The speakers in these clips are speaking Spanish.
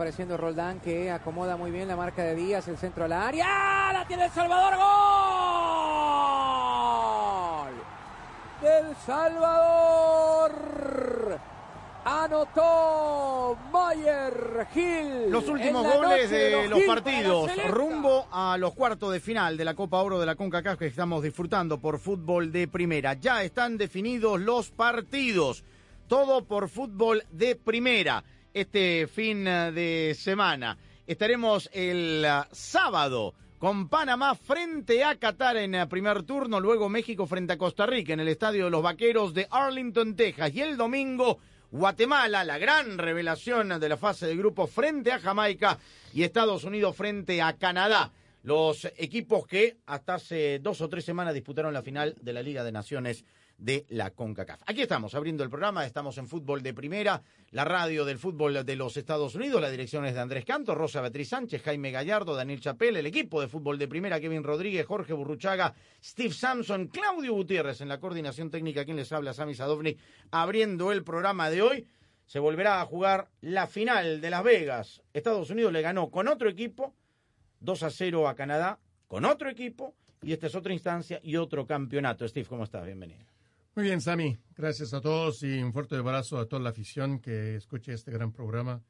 Apareciendo Roldán que acomoda muy bien la marca de Díaz, el centro al área. ¡Ah! ¡La tiene El Salvador! ¡Gol! Del Salvador. Anotó Mayer Gil. Los últimos goles de los Gil partidos rumbo a los cuartos de final de la Copa Oro de la CONCACAF que estamos disfrutando por fútbol de primera. Ya están definidos los partidos. Todo por fútbol de primera. Este fin eh, de semana estaremos el eh, sábado con Panamá frente a Qatar en el primer turno, luego México frente a Costa Rica en el Estadio de los Vaqueros de Arlington, Texas. Y el domingo Guatemala, la gran revelación de la fase de grupo frente a Jamaica y Estados Unidos frente a Canadá. Los equipos que hasta hace dos o tres semanas disputaron la final de la Liga de Naciones de la CONCACAF. Aquí estamos abriendo el programa, estamos en Fútbol de Primera, la radio del fútbol de los Estados Unidos, la dirección es de Andrés Canto, Rosa Beatriz Sánchez, Jaime Gallardo, Daniel Chapel, el equipo de Fútbol de Primera, Kevin Rodríguez, Jorge Burruchaga, Steve Sampson, Claudio Gutiérrez en la coordinación técnica, quien les habla, Sami Sadovnik, abriendo el programa de hoy. Se volverá a jugar la final de Las Vegas. Estados Unidos le ganó con otro equipo, 2 a 0 a Canadá, con otro equipo, y esta es otra instancia y otro campeonato. Steve, ¿cómo estás? Bienvenido. Muy bien, Sami. Gracias a todos y un fuerte abrazo a toda la afición que escuche este gran programa.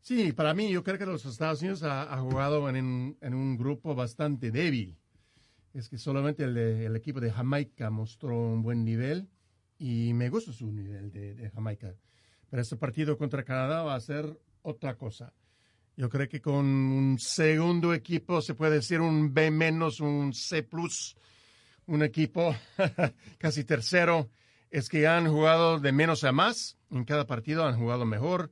Sí, para mí, yo creo que los Estados Unidos ha, jugado en, un- grupo bastante débil. Es que solamente el, el equipo de Jamaica mostró un buen nivel y me gusta su nivel de, de Jamaica. Pero este partido contra Canadá va a ser otra cosa. Yo creo que con un segundo equipo se puede decir un B menos, un C plus, un equipo casi tercero. Es que han jugado de menos a más. En cada partido han jugado mejor.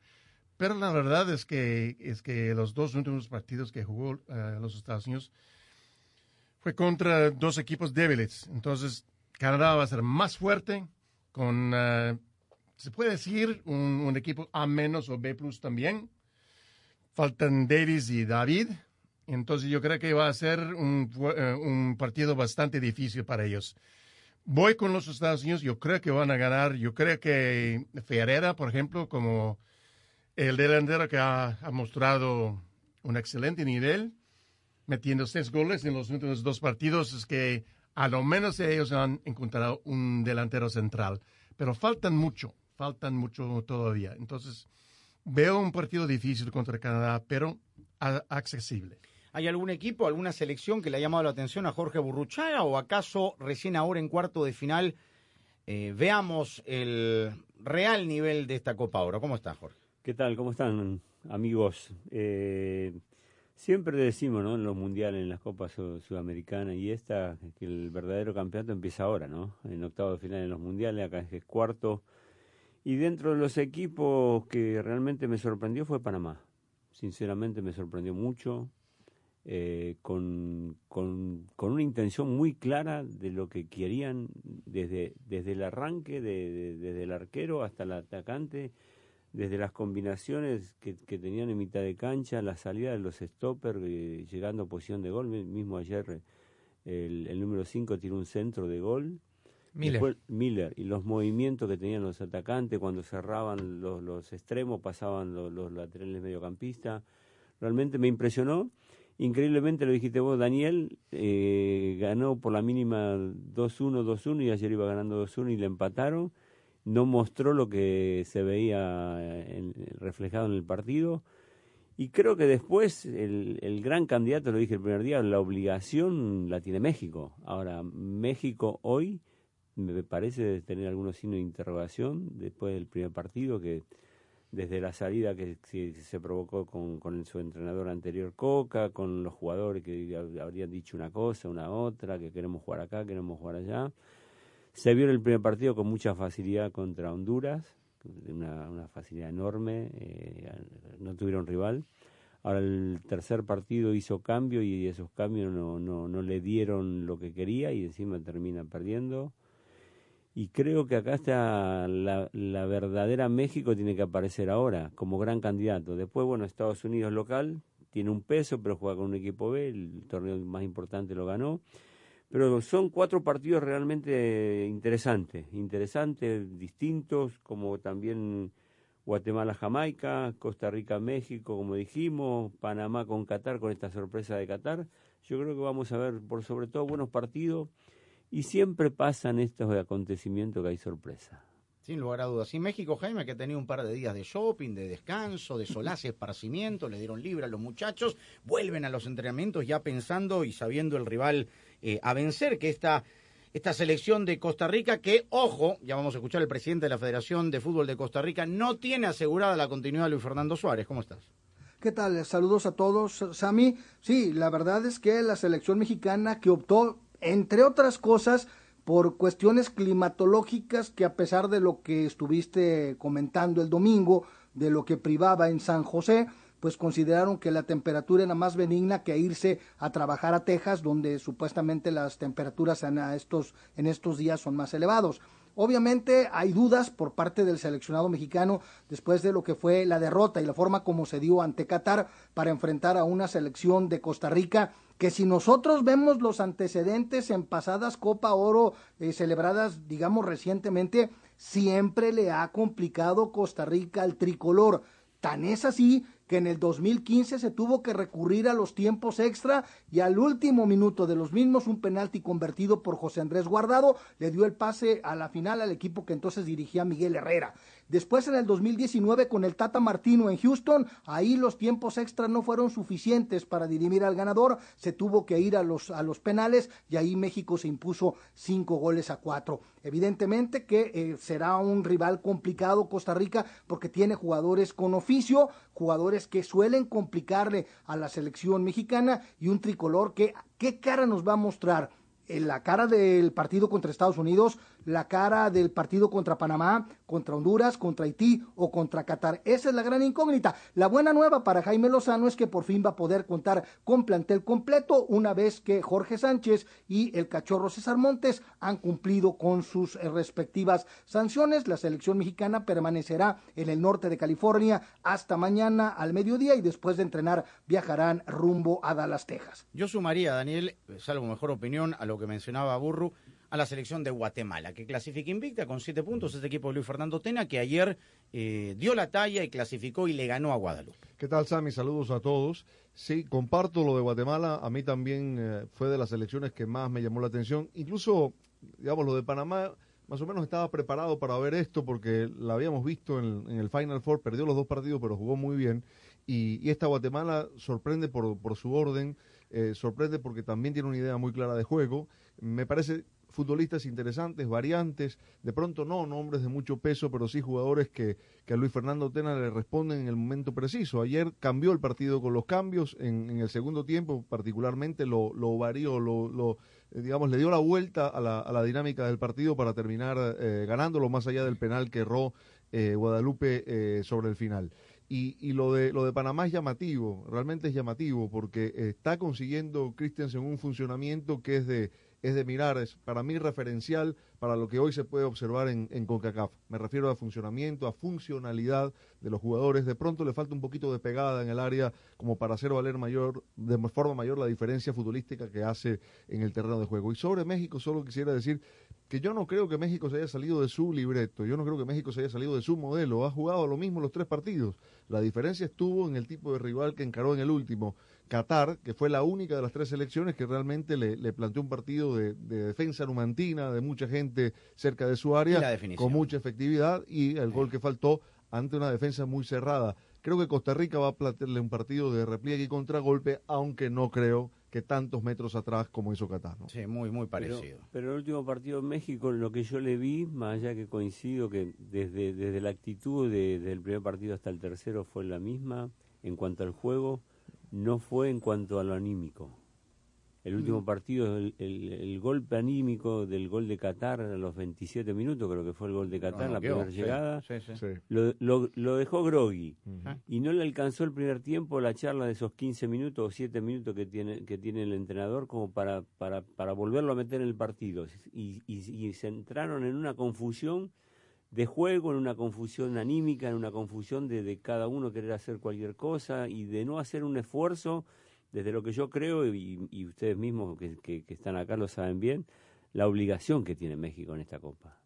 Pero la verdad es que, es que los dos últimos partidos que jugó eh, los Estados Unidos fue contra dos equipos débiles. Entonces, Canadá va a ser más fuerte con, eh, se puede decir, un, un equipo A menos o B plus también. Faltan Davis y David. Entonces yo creo que va a ser un, eh, un partido bastante difícil para ellos. Voy con los Estados Unidos, yo creo que van a ganar. Yo creo que Ferreira, por ejemplo, como el delantero que ha, ha mostrado un excelente nivel, metiendo seis goles en los últimos dos partidos, es que a lo menos ellos han encontrado un delantero central. Pero faltan mucho, faltan mucho todavía. Entonces, veo un partido difícil contra Canadá, pero accesible. ¿Hay algún equipo, alguna selección que le ha llamado la atención a Jorge Burruchaga o acaso recién ahora en cuarto de final eh, veamos el real nivel de esta Copa Oro? ¿Cómo está, Jorge? ¿Qué tal? ¿Cómo están, amigos? Eh, siempre decimos, ¿no? En los mundiales, en las Copas Sud- Sudamericanas y esta, que el verdadero campeonato empieza ahora, ¿no? En octavo de final en los mundiales, acá es cuarto. Y dentro de los equipos que realmente me sorprendió fue Panamá. Sinceramente me sorprendió mucho, eh, con, con, con una intención muy clara de lo que querían desde, desde el arranque, de- de- desde el arquero hasta el atacante, desde las combinaciones que, que tenían en mitad de cancha, la salida de los stoppers, eh, llegando a posición de gol. Mi- Mismo ayer el, el número 5 tiró un centro de gol. Miller. Después, Miller. Y los movimientos que tenían los atacantes cuando cerraban los, los extremos, pasaban los, los laterales mediocampistas. Realmente me impresionó. Increíblemente lo dijiste vos, Daniel, eh, ganó por la mínima 2-1, 2-1 y ayer iba ganando 2-1 y le empataron. No mostró lo que se veía en- reflejado en el partido. Y creo que después el, el gran candidato, lo dije el primer día, la obligación la tiene México. Ahora, México hoy me parece tener algunos signos de interrogación después del primer partido que desde la salida que se, provocó con, con su entrenador anterior Coca, con los jugadores que hab- habrían dicho una cosa, una otra, que queremos jugar acá, queremos jugar allá. Se vio en el primer partido con mucha facilidad contra Honduras, una, facilidad enorme, eh, no tuvieron rival. Ahora el tercer partido hizo cambio y esos cambios no, no le dieron lo que quería y encima termina perdiendo. Y creo que acá está la, verdadera México tiene que aparecer ahora como gran candidato. Después, bueno, Estados Unidos local tiene un peso, pero juega con un equipo B, el torneo más importante lo ganó. Pero son cuatro partidos realmente interesantes, interesantes, distintos, como también Guatemala-Jamaica, Costa Rica-México, como dijimos, Panamá con Qatar, con esta sorpresa de Qatar. Yo creo que vamos a ver, por sobre todo, buenos partidos y siempre pasan estos acontecimientos que hay sorpresa. Sin lugar a dudas. Y México, Jaime, que ha tenido un par de días de shopping, de descanso, de solaz y esparcimiento, le dieron libre a los muchachos, vuelven a los entrenamientos ya pensando y sabiendo el rival eh, a vencer, que esta, esta selección de Costa Rica, que, ojo, ya vamos a escuchar al presidente de la Federación de Fútbol de Costa Rica, no tiene asegurada la continuidad de Luis Fernando Suárez. ¿Cómo estás? ¿Qué tal? Saludos a todos, Sami. Sí, la verdad es que la selección mexicana que optó, entre otras cosas, por cuestiones climatológicas que a pesar de lo que estuviste comentando el domingo, de lo que privaba en San José, pues consideraron que la temperatura era más benigna que irse a trabajar a Texas, donde supuestamente las temperaturas en estos, en estos días son más elevados. Obviamente hay dudas por parte del seleccionado mexicano después de lo que fue la derrota y la forma como se dio ante Qatar para enfrentar a una selección de Costa Rica que si nosotros vemos los antecedentes en pasadas Copa Oro eh, celebradas, digamos, recientemente, siempre le ha complicado Costa Rica al tricolor. Tan es así que en el 2015 se tuvo que recurrir a los tiempos extra y al último minuto de los mismos un penalti convertido por José Andrés Guardado le dio el pase a la final al equipo que entonces dirigía Miguel Herrera. Después en el 2019 con el Tata Martino en Houston, ahí los tiempos extra no fueron suficientes para dirimir al ganador, se tuvo que ir a los, a los penales y ahí México se impuso cinco goles a cuatro. Evidentemente que eh, será un rival complicado Costa Rica porque tiene jugadores con oficio, jugadores que suelen complicarle a la selección mexicana y un tricolor que qué cara nos va a mostrar en la cara del partido contra Estados Unidos, la cara del partido contra Panamá, contra Honduras, contra Haití o contra Qatar. Esa es la gran incógnita. La buena nueva para Jaime Lozano es que por fin va a poder contar con plantel completo una vez que Jorge Sánchez y el cachorro César Montes han cumplido con sus eh, respectivas sanciones. La selección mexicana permanecerá en el norte de California hasta mañana al mediodía y después de entrenar viajarán rumbo a Dallas, Texas. Yo sumaría, Daniel, salvo mejor opinión, a lo que mencionaba Burru, a la selección de Guatemala, que clasifica invicta con siete puntos este equipo de Luis Fernando Tena, que ayer eh, dio la talla y clasificó y le ganó a Guadalupe. ¿Qué tal, Sammy? Saludos a todos. Sí, comparto lo de Guatemala. A mí también eh, fue de las selecciones que más me llamó la atención. Incluso, digamos, lo de Panamá, más o menos estaba preparado para ver esto porque la habíamos visto en, en el Final Four. Perdió los dos partidos, pero jugó muy bien. Y, y esta Guatemala sorprende por, por su orden, eh, sorprende porque también tiene una idea muy clara de juego. Me parece futbolistas interesantes, variantes, de pronto no nombres de mucho peso, pero sí jugadores que, que a Luis Fernando Tena le responden en el momento preciso. Ayer cambió el partido con los cambios, en, en el segundo tiempo particularmente lo, lo varió, lo, lo eh, digamos, le dio la vuelta a la, a la dinámica del partido para terminar eh, ganándolo más allá del penal que erró eh, Guadalupe eh, sobre el final. Y, y, lo de lo de Panamá es llamativo, realmente es llamativo, porque está consiguiendo Christensen un funcionamiento que es de es de mirar, es para mí referencial para lo que hoy se puede observar en, en CONCACAF. Me refiero a funcionamiento, a funcionalidad de los jugadores. De pronto le falta un poquito de pegada en el área como para hacer valer mayor, de forma mayor la diferencia futbolística que hace en el terreno de juego. Y sobre México solo quisiera decir que yo no creo que México se haya salido de su libreto, yo no creo que México se haya salido de su modelo, ha jugado lo mismo los tres partidos. La diferencia estuvo en el tipo de rival que encaró en el último. Qatar, que fue la única de las tres selecciones que realmente le, le planteó un partido de, de, defensa numantina, de mucha gente cerca de su área, con mucha efectividad y el gol que faltó ante una defensa muy cerrada. Creo que Costa Rica va a plantearle un partido de repliegue y contragolpe, aunque no creo que tantos metros atrás como hizo Qatar. ¿no? Sí, muy, muy parecido. Pero, pero, el último partido en México, lo que yo le vi, más allá que coincido que desde, desde la actitud de, desde el primer partido hasta el tercero fue la misma, en cuanto al juego, no fue en cuanto a lo anímico. El último mm. partido, el, el, el, golpe anímico del gol de Qatar a los 27 minutos, creo que fue el gol de Qatar, no, la primera sí, llegada, sí, sí, lo, lo, lo, dejó groggy. Uh -huh. Y no le alcanzó el primer tiempo la charla de esos 15 minutos o 7 minutos que tiene, que tiene el entrenador como para, para, para volverlo a meter en el partido. Y, y, y se entraron en una confusión de juego, en una confusión anímica, en una confusión de, cada uno querer hacer cualquier cosa y de no hacer un esfuerzo desde lo que yo creo, y, y ustedes mismos que, están acá lo saben bien, la obligación que tiene México en esta Copa.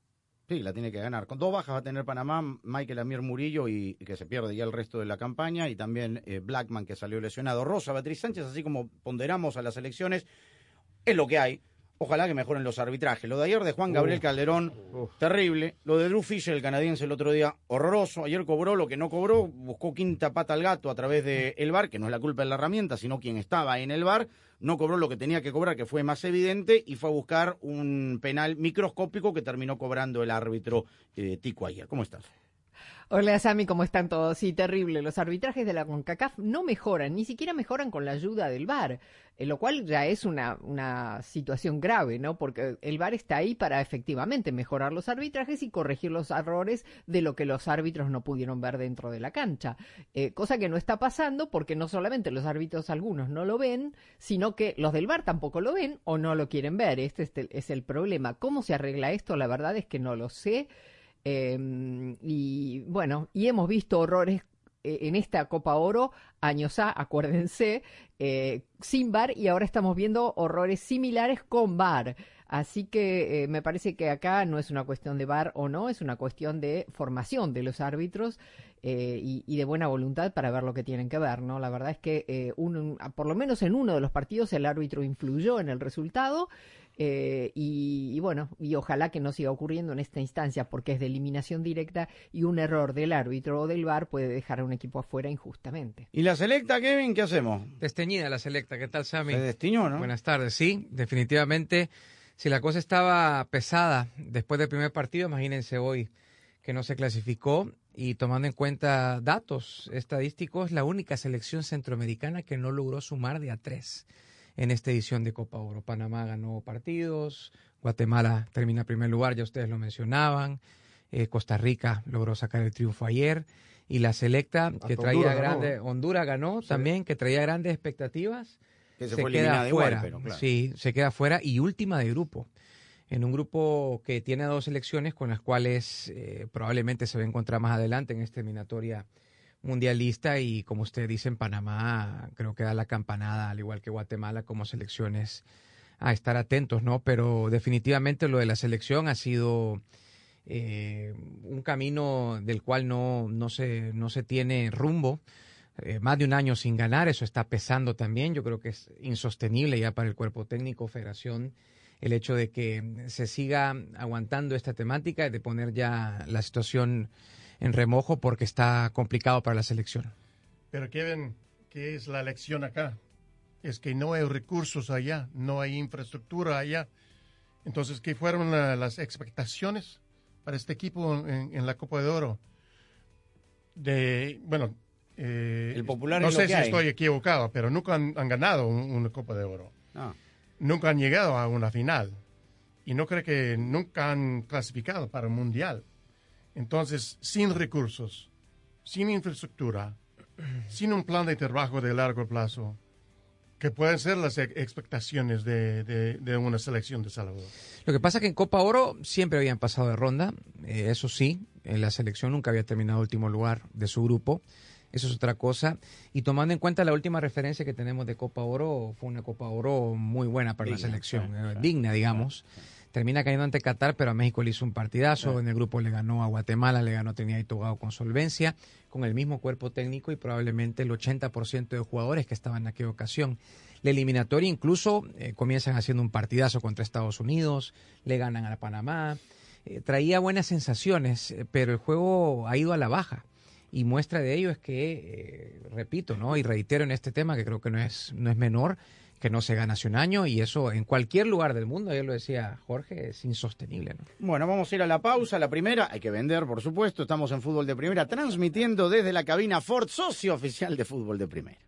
Sí, la tiene que ganar. Con dos bajas va a tener Panamá, Michael Amir Murillo, y, y que se pierde ya el resto de la campaña, y también eh, Blackman, que salió lesionado. Rosa, Beatriz Sánchez, así como ponderamos a las elecciones, es lo que hay. Ojalá que mejoren los arbitrajes. Lo de ayer de Juan Gabriel Calderón, terrible. Lo de Drew Fisher, el canadiense, el otro día, horroroso. Ayer cobró lo que no cobró, buscó quinta pata al gato a través del el bar, que no es la culpa de la herramienta, sino quien estaba en el bar. No cobró lo que tenía que cobrar, que fue más evidente, y fue a buscar un penal microscópico que terminó cobrando el árbitro eh, Tico ayer. ¿Cómo estás? Hola Sami, ¿cómo están todos? Sí, terrible. Los arbitrajes de la CONCACAF no mejoran, ni siquiera mejoran con la ayuda del VAR, eh, lo cual ya es una, una situación grave, ¿no? Porque el VAR está ahí para efectivamente mejorar los arbitrajes y corregir los errores de lo que los árbitros no pudieron ver dentro de la cancha. Eh, cosa que no está pasando porque no solamente los árbitros algunos no lo ven, sino que los del VAR tampoco lo ven o no lo quieren ver. Este es el, es el problema. ¿Cómo se arregla esto? La verdad es que no lo sé. Eh, y bueno, y hemos visto horrores eh, en esta Copa Oro, años A, acuérdense, eh, sin VAR y ahora estamos viendo horrores similares con VAR. Así que eh, me parece que acá no es una cuestión de VAR o no, es una cuestión de formación de los árbitros eh, y, y, de buena voluntad para ver lo que tienen que ver, ¿no? La verdad es que un, por lo menos en uno de los partidos el árbitro influyó en el resultado eh, y, y, bueno, y ojalá que no siga ocurriendo en esta instancia porque es de eliminación directa y un error del árbitro o del VAR puede dejar a un equipo afuera injustamente. ¿Y la selecta, Kevin, qué hacemos? Desteñida la selecta, ¿qué tal, Sammy? Se destiñó, ¿no? Buenas tardes, sí, definitivamente. Si la cosa estaba pesada después del primer partido, imagínense hoy que no se clasificó y tomando en cuenta datos estadísticos, la única selección centroamericana que no logró sumar de a tres en esta edición de Copa Oro. Panamá ganó partidos, Guatemala termina en primer lugar, ya ustedes lo mencionaban, eh, Costa Rica logró sacar el triunfo ayer y la selecta que Hasta traía grandes, Honduras ganó sí. también, que traía grandes expectativas, que se, se queda fuera, igual, claro. sí, se queda fuera y última de grupo. En un grupo que tiene dos selecciones con las cuales eh, probablemente se va a encontrar más adelante en esta eliminatoria mundialista y como usted dice en Panamá creo que da la campanada al igual que Guatemala como selecciones a estar atentos, ¿no? Pero definitivamente lo de la selección ha sido eh, un camino del cual no, no, se, no se tiene rumbo. Eh, más de un año sin ganar, eso está pesando también. Yo creo que es insostenible ya para el cuerpo técnico, federación, el hecho de que se siga aguantando esta temática de poner ya la situación en remojo porque está complicado para la selección. Pero Kevin, ¿qué es la lección acá? Es que no hay recursos allá, no hay infraestructura allá. Entonces, ¿qué fueron la, las expectaciones para este equipo en, en, la Copa de Oro? De, bueno, eh, el popular no sé si hay. estoy equivocado, pero nunca han, han ganado un, una Copa de Oro. Ah. Nunca han llegado a una final. Y no creo que nunca han clasificado para un mundial. Entonces, sin recursos, sin infraestructura, sin un plan de trabajo de largo plazo, que pueden ser las expectaciones de, de- de una selección de Salvador. Lo que pasa es que en Copa Oro siempre habían pasado de ronda, eh, eso sí, en la selección nunca había terminado último lugar de su grupo, eso es otra cosa. Y tomando en cuenta la última referencia que tenemos de Copa Oro, fue una Copa Oro muy buena para la selección, claro, eh, claro, digna, digamos. Termina cayendo ante Qatar, pero a México le hizo un partidazo. En el grupo le ganó a Guatemala, le ganó Trinidad y Tobago con solvencia, con el mismo cuerpo técnico y probablemente el 80% de jugadores que estaban en aquella ocasión. La eliminatoria incluso eh, comienzan haciendo un partidazo contra Estados Unidos, le ganan a Panamá. Eh, traía buenas sensaciones, eh, pero el juego ha ido a la baja. Y muestra de ello es que, eh, repito, ¿no? Y reitero en este tema que creo que no es, no es menor, que no se gana hace un año y eso en cualquier lugar del mundo, ya lo decía Jorge, es insostenible, ¿no? Bueno, vamos a ir a la pausa. La primera, hay que vender, por supuesto. Estamos en Fútbol de Primera, transmitiendo desde la cabina Ford, socio oficial de Fútbol de Primera.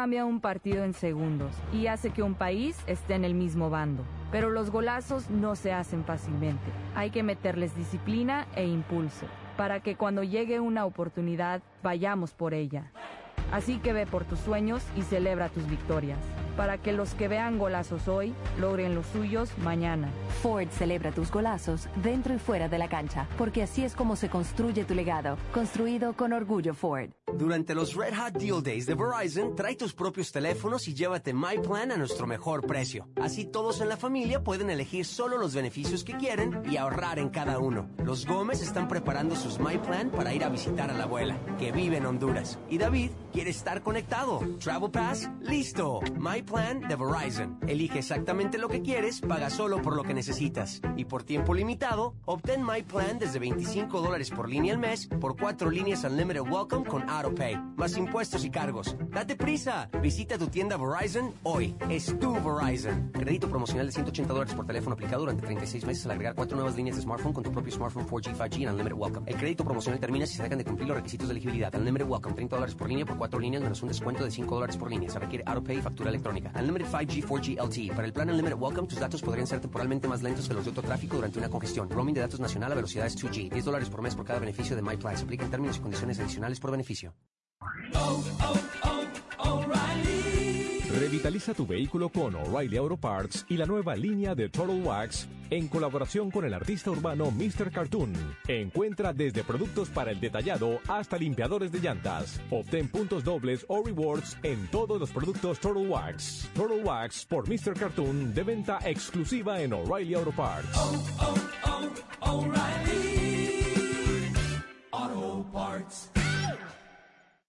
cambia un partido en segundos y hace que un país esté en el mismo bando. Pero los golazos no se hacen fácilmente. Hay que meterles disciplina e impulso para que cuando llegue una oportunidad vayamos por ella. Así que ve por tus sueños y celebra tus victorias, para que los que vean golazos hoy logren los suyos mañana. Ford celebra tus golazos dentro y fuera de la cancha, porque así es como se construye tu legado, construido con orgullo Ford. Durante los Red Hot Deal Days de Verizon, trae tus propios teléfonos y llévate My Plan a nuestro mejor precio. Así todos en la familia pueden elegir solo los beneficios que quieren y ahorrar en cada uno. Los Gómez están preparando sus My Plan para ir a visitar a la abuela, que vive en Honduras. Y David quiere estar conectado. Travel Pass, listo. My Plan de Verizon. Elige exactamente lo que quieres, paga solo por lo que necesitas. Y por tiempo limitado, obtén My Plan desde 25 dólares por línea al mes por cuatro líneas Unlimited Welcome con AutoPay, más impuestos y cargos. ¡Date prisa! Visita tu tienda Verizon hoy. Es tu Verizon. Crédito promocional de 180 dólares por teléfono aplicado durante 36 meses al agregar cuatro nuevas líneas de smartphone con tu propio smartphone 4G, 5G en Unlimited Welcome. El crédito promocional termina si se dejan de cumplir los requisitos de elegibilidad. Unlimited Welcome, 30 dólares por línea por cuatro líneas menos un descuento de 5 dólares por línea. Se requiere AutoPay y factura electrónica. Unlimited 5G, 4G LTE. Para el plan Unlimited Welcome, tus datos podrían ser temporalmente más lentos que los de otro tráfico durante una congestión. Roaming de datos nacional a velocidades 2G. 10 dólares por mes por cada beneficio de MyPlan. Se aplica en términos y condiciones adicionales por beneficio. Revitaliza tu vehículo con O'Reilly Auto Parts y la nueva línea de Total Wax en colaboración con el artista urbano Mr. Cartoon. Encuentra desde productos para el detallado hasta limpiadores de llantas. Obtén puntos dobles o rewards en todos los productos Total Wax. Total Wax por Mr. Cartoon de venta exclusiva en O'Reilly Auto Parts.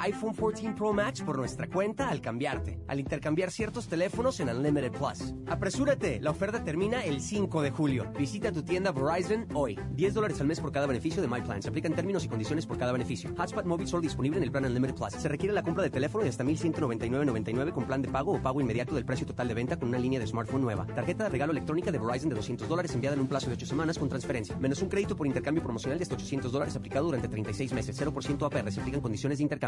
iPhone 14 Pro Max por nuestra cuenta al cambiarte, al intercambiar ciertos teléfonos en Unlimited Plus. Apresúrate, la oferta termina el 5 de julio. Visita tu tienda Verizon hoy. 10 dólares al mes por cada beneficio de My Plan. Se aplican términos y condiciones por cada beneficio. Hotspot móvil solo disponible en el plan Unlimited Plus. Se requiere la compra de teléfono de hasta 1199.99 con plan de pago o pago inmediato del precio total de venta con una línea de smartphone nueva. Tarjeta de regalo electrónica de Verizon de 200 dólares enviada en un plazo de 8 semanas con transferencia. Menos un crédito por intercambio promocional de hasta 800 dólares aplicado durante 36 meses. 0% APR. Se aplican condiciones de intercambio.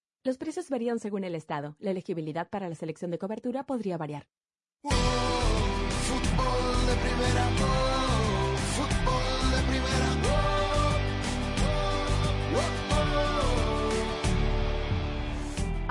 Los precios varían según el estado. La elegibilidad para la selección de cobertura podría variar. Fútbol de primera,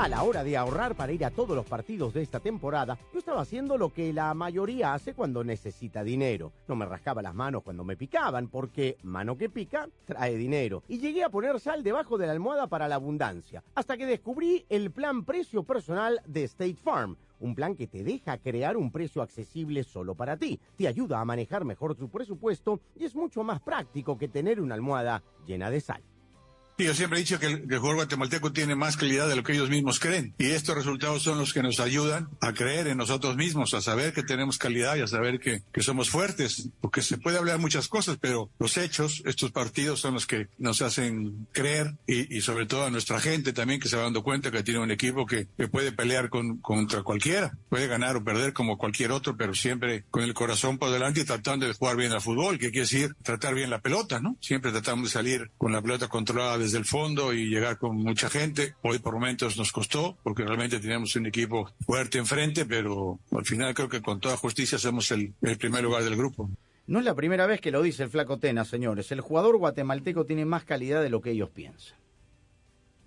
A la hora de ahorrar para ir a todos los partidos de esta temporada, yo estaba haciendo lo que la mayoría hace cuando necesita dinero. No me rascaba las manos cuando me picaban, porque mano que pica trae dinero. Y llegué a poner sal debajo de la almohada para la abundancia, hasta que descubrí el plan precio personal de State Farm. Un plan que te deja crear un precio accesible solo para ti, te ayuda a manejar mejor tu presupuesto y es mucho más práctico que tener una almohada llena de sal. Yo siempre he dicho que el, que el jugador guatemalteco tiene más calidad de lo que ellos mismos creen. Y estos resultados son los que nos ayudan a creer en nosotros mismos, a saber que tenemos calidad y a saber que, que somos fuertes. Porque se puede hablar muchas cosas, pero los hechos, estos partidos son los que nos hacen creer y, y sobre todo a nuestra gente también que se va dando cuenta que tiene un equipo que, que puede pelear con, contra cualquiera. Puede ganar o perder como cualquier otro, pero siempre con el corazón por delante y tratando de jugar bien al fútbol, que quiere decir tratar bien la pelota, ¿no? Siempre tratamos de salir con la pelota controlada desde el fondo y llegar con mucha gente. Hoy por momentos nos costó porque realmente teníamos un equipo fuerte enfrente, pero al final creo que con toda justicia somos el, el primer lugar del grupo. No es la primera vez que lo dice el flaco Tena, señores. El jugador guatemalteco tiene más calidad de lo que ellos piensan.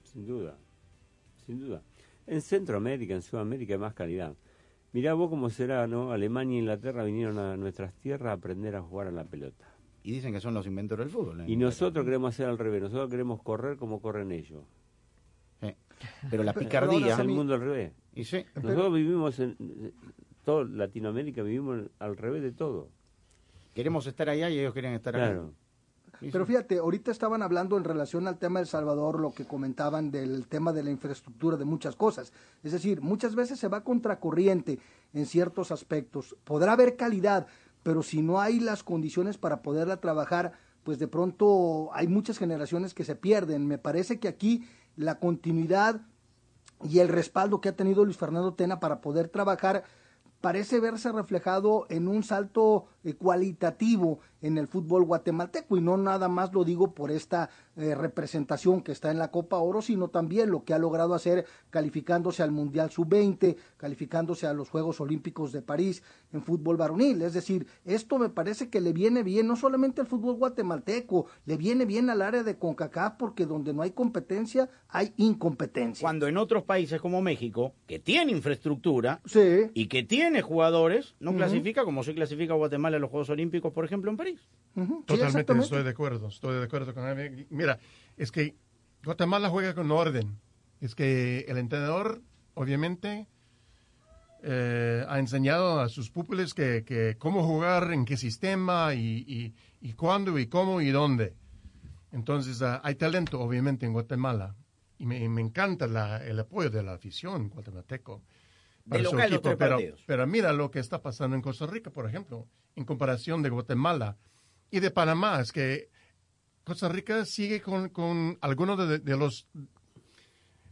Sin duda, sin duda. En Centroamérica, en Sudamérica hay más calidad. Mirá vos cómo será, ¿no? Alemania e Inglaterra vinieron a nuestras tierras a aprender a jugar a la pelota. Y dicen que son los inventores del fútbol. ¿eh? Y nosotros queremos hacer al revés, nosotros queremos correr como corren ellos. Pero la picardía... Es el mundo al revés. Y sí. Nosotros vivimos en... Todo Latinoamérica vivimos al revés de todo. Queremos estar allá y ellos quieren estar acá. Claro. Pero fíjate, ahorita estaban hablando en relación al tema de El Salvador, lo que comentaban del tema de la infraestructura, de muchas cosas. Es decir, muchas veces se va contracorriente en ciertos aspectos. Podrá haber calidad, pero si no hay las condiciones para poderla trabajar, pues de pronto hay muchas generaciones que se pierden. Me parece que aquí la continuidad y el respaldo que ha tenido Luis Fernando Tena para poder trabajar parece verse reflejado en un salto eh, cualitativo en el fútbol guatemalteco y no nada más lo digo por esta eh, representación que está en la Copa Oro, sino también lo que ha logrado hacer calificándose al Mundial Sub-20, calificándose a los Juegos Olímpicos de París en fútbol varonil. Es decir, esto me parece que le viene bien no solamente al fútbol guatemalteco, le viene bien al área de CONCACAF porque donde no hay competencia hay incompetencia. Cuando en otros países como México, que tiene infraestructura Sí. y que tiene jugadores, no clasifica como se clasifica Guatemala a los Juegos Olímpicos, por ejemplo, en París. Totalmente estoy de acuerdo, estoy de acuerdo con él. Mira, es que Guatemala juega con orden. Es que el entrenador, obviamente, eh, ha enseñado a sus púpiles que, que cómo jugar, en qué sistema y, y, y cuándo y cómo y dónde. Entonces, ah, hay talento, obviamente, en Guatemala. Y me, me encanta la- el apoyo de la afición guatemalteco. De para su local equipo, pero, pero mira lo que está pasando en Costa Rica, por ejemplo, en comparación de Guatemala y de Panamá. Es que Costa Rica sigue con, con algunos de, de los...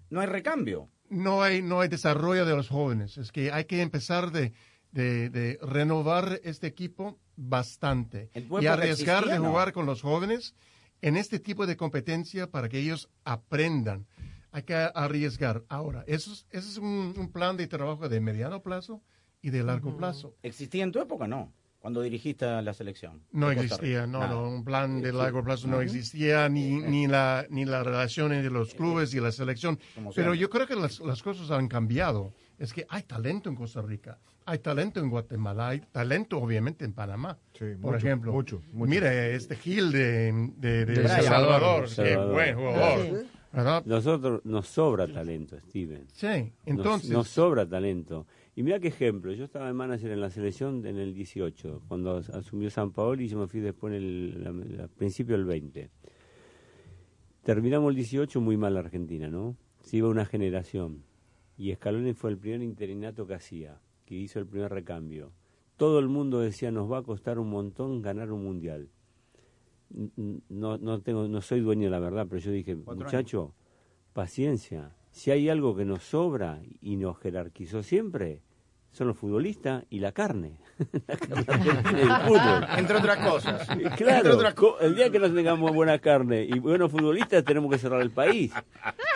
No hay recambio. No hay, no hay desarrollo de los jóvenes. Es que hay que empezar de, de, de renovar este equipo bastante y arriesgar existía, de ¿no? jugar con los jóvenes en este tipo de competencia para que ellos aprendan. Hay que arriesgar. Ahora, eso es, eso es un, un plan de trabajo de mediano plazo y de largo plazo. ¿Existía en tu época? No. Cuando dirigiste la selección. No de existía, no, no, un plan de Sí. largo plazo no existía, ni, ni, la, ni la relación entre los clubes y la selección. Pero yo creo que las, las cosas han cambiado. Es que hay talento en Costa Rica, hay talento en Guatemala, hay talento obviamente en Panamá. por mucho, ejemplo, mucho, mucho. Mire, este Gil de, de, de De El Salvador, qué Salvador. buen jugador. ¿verdad? Nosotros nos sobra talento, Steven. Sí, Nos- entonces- Nos, sobra talento. Y mira qué ejemplo. Yo estaba de manager en la selección en el 18, cuando as- asumió San Paolo y yo me fui después en el la- principio del 20. Terminamos el 18 muy mal Argentina, ¿no? Se iba una generación. Y Scaloni fue el primer interinato que hacía, que hizo el primer recambio. todo el mundo decía nos va a costar un montón ganar un mundial. No, no tengo, no soy dueño de la verdad, pero yo dije, muchacho, paciencia. Si hay algo que nos sobra y nos jerarquizó siempre, son los futbolistas y la carne. La carne el fútbol. Entre otras cosas. Entre Claro, otras co- el día que no tengamos buena carne y buenos futbolistas tenemos que cerrar el país.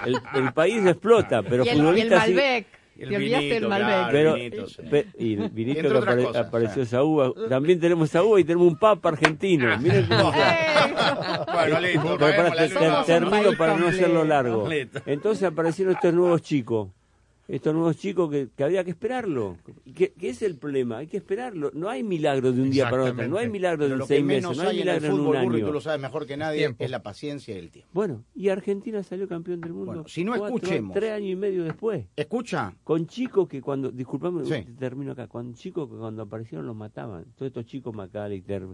El, el país explota, pero y el, y el futbolistas sí. Y el Te olvidaste del vinito, Malbec. claro. Pero, vinito, sí. pe- y el vinito Entre que otras apare- cosas, apareció esa uva. También tenemos esa uva y tenemos un papa argentino. Miren cómo Bueno, listo. Pero te- te- Somos un termino para no hacerlo largo. Entonces aparecieron estos nuevos chicos. Estos nuevos chicos que, que había que esperarlo. ¿Qué, qué es el problema? Hay que esperarlo. No hay milagro de un día para otro. No hay milagro de un que seis meses. No hay hay en el milagro en un fútbol, Burro, y año. tú lo sabes mejor que nadie, es la paciencia y el tiempo. Bueno, y Argentina salió campeón del mundo. Bueno, si no cuatro- escuchemos. Tres años y medio después. Escucha, Con chicos que cuando, disculpame, Sí. termino acá, con chicos que cuando aparecieron los mataban. Todos estos chicos, McAllister,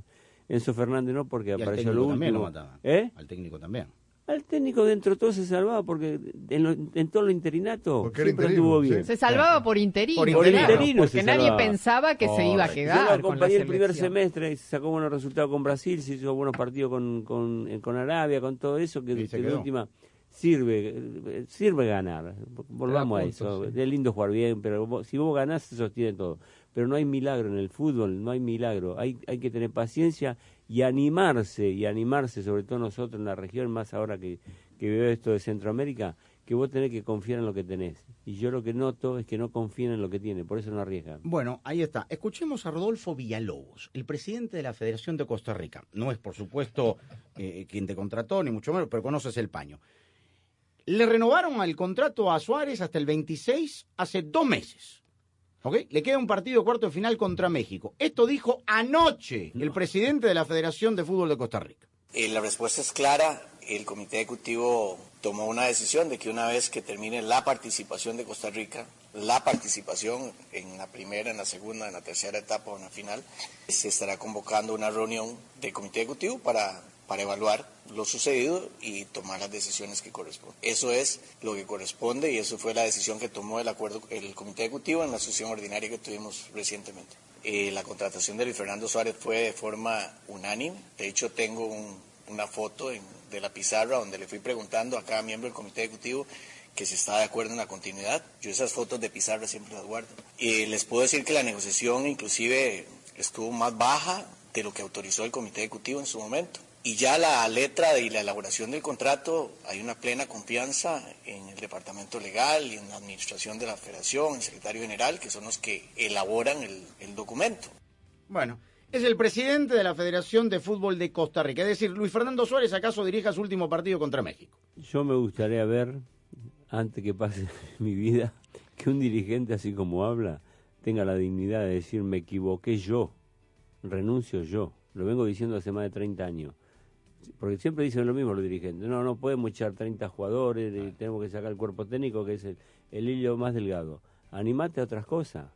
Enzo Fernández no, porque y al apareció técnico lo también lo último. mataban. ¿Eh? Al técnico también. Al técnico dentro de todo se salvaba porque en, lo- en todo lo interinato Porque siempre interino, estuvo sí. bien. Se salvaba por interino. Por claro, interino porque nadie salvaba. pensaba que se iba a quedar. Yo lo con la acompañé el primer semestre, se sacó buenos resultados con Brasil, se hizo buenos partidos con, con, eh, con Arabia, con todo eso, que, Y que de última sirve eh, sirve ganar. Volvamos a eso. sí. Es lindo jugar bien, pero vos- si vos ganás se sostiene todo. Pero no hay milagro en el fútbol, no hay milagro. Hay, hay que tener paciencia y animarse, y animarse, sobre todo nosotros en la región, más ahora que, que veo esto de Centroamérica, que vos tenés que confiar en lo que tenés. Y yo lo que noto es que no confían en lo que tienen, por eso no arriesgan. Bueno, ahí está. Escuchemos a Rodolfo Villalobos, el presidente de la Federación de Costa Rica. No es, por supuesto, eh, quien te contrató, ni mucho menos, pero conoces el paño. Le renovaron el contrato a Suárez hasta el 26 hace dos meses. ¿Ok? Le queda un partido cuarto de final contra México. Esto dijo anoche el presidente de la Federación de Fútbol de Costa Rica. Eh, la respuesta es clara. El comité ejecutivo tomó una decisión de que una vez que termine la participación de Costa Rica, la participación en la primera, en la segunda, en la tercera etapa o en la final, se estará convocando una reunión del comité ejecutivo para, para evaluar lo sucedido y tomar las decisiones que corresponden. Eso es lo que corresponde y eso fue la decisión que tomó el acuerdo el comité ejecutivo en la sesión ordinaria que tuvimos recientemente. Eh, la contratación de Luis Fernando Suárez fue de forma unánime. De hecho, tengo un- una foto en- de la pizarra donde le fui preguntando a cada miembro del comité ejecutivo que si estaba de acuerdo en la continuidad. Yo esas fotos de pizarra siempre las guardo. Y les puedo decir que la negociación inclusive estuvo más baja de lo que autorizó el comité ejecutivo en su momento. Y ya la letra y la elaboración del contrato, hay una plena confianza en el departamento legal y en la administración de la federación, el secretario general, que son los que elaboran el, el documento. Bueno, es el presidente de la Federación de Fútbol de Costa Rica. Es decir, Luis Fernando Suárez acaso dirija su último partido contra México. Yo me gustaría ver, antes que pase mi vida, que un dirigente así como habla tenga la dignidad de decir me equivoqué yo, renuncio yo. Lo vengo diciendo hace más de 30 años. Porque siempre dicen lo mismo los dirigentes. No, no podemos echar 30 jugadores, y tenemos que sacar el cuerpo técnico que es el, el hilo más delgado. Animate a otras cosas.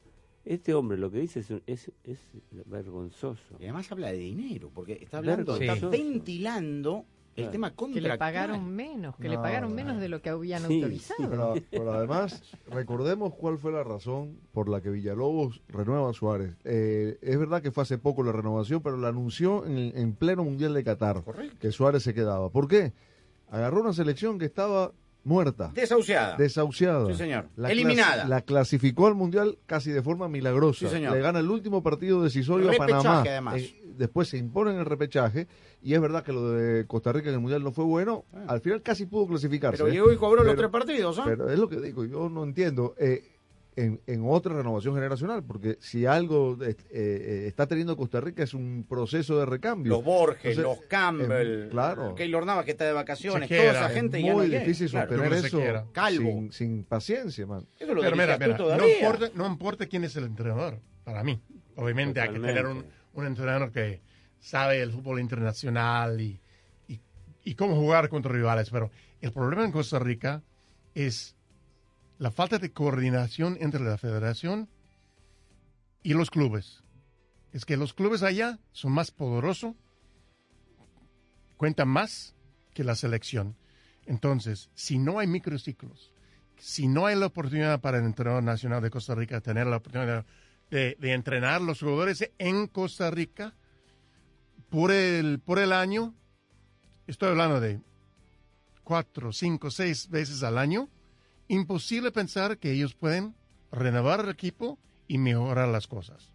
Este hombre lo que dice es, es, es vergonzoso. Y además habla de dinero, porque está hablando, está ventilando el tema Que contractual. le pagaron menos, que le No, pagaron menos de lo que habían Sí, autorizado. Pero, pero además, recordemos cuál fue la razón por la que Villalobos renueva a Suárez. Eh, es verdad que fue hace poco la renovación, pero la anunció en, en pleno Mundial de Qatar, que Suárez se quedaba. ¿Por qué? Agarró una selección que estaba muerta. Desahuciada. Desahuciada. Sí, señor. La Eliminada. la clasificó al Mundial casi de forma milagrosa. Sí, señor. Le gana el último partido decisorio a Panamá. además. Eh, después se impone en el repechaje. Y es verdad que lo de Costa Rica en el Mundial no fue bueno. Al final casi pudo clasificarse. Ah. Pero llegó y cobró los tres partidos, ¿ah? Pero es lo que digo, yo no entiendo. eh, en, en otra renovación generacional, porque si algo eh, eh, está teniendo Costa Rica es un proceso de recambio. Los Borges, Entonces, los Campbell, em, claro. Keylor Navas que está de vacaciones, Chequera, toda esa es gente Es ya no muy difícil Claro. sostener eso. Calvo. sin, sin paciencia, man. Eso lo Pero mira, mira, no importa, no importa quién es el entrenador, para mí. Obviamente hay que tener un, un entrenador que sabe el fútbol internacional y, y, y cómo jugar contra rivales, pero el problema en Costa Rica es la falta de coordinación entre la federación y los clubes. Es que los clubes allá son más poderosos, cuentan más que la selección. Entonces, si no hay microciclos, si no hay la oportunidad para el entrenador nacional de Costa Rica tener la oportunidad de, entrenar los jugadores en Costa Rica por el, por el año. Estoy hablando de cuatro, cinco, seis veces al año. Imposible pensar que ellos pueden renovar el equipo y mejorar las cosas.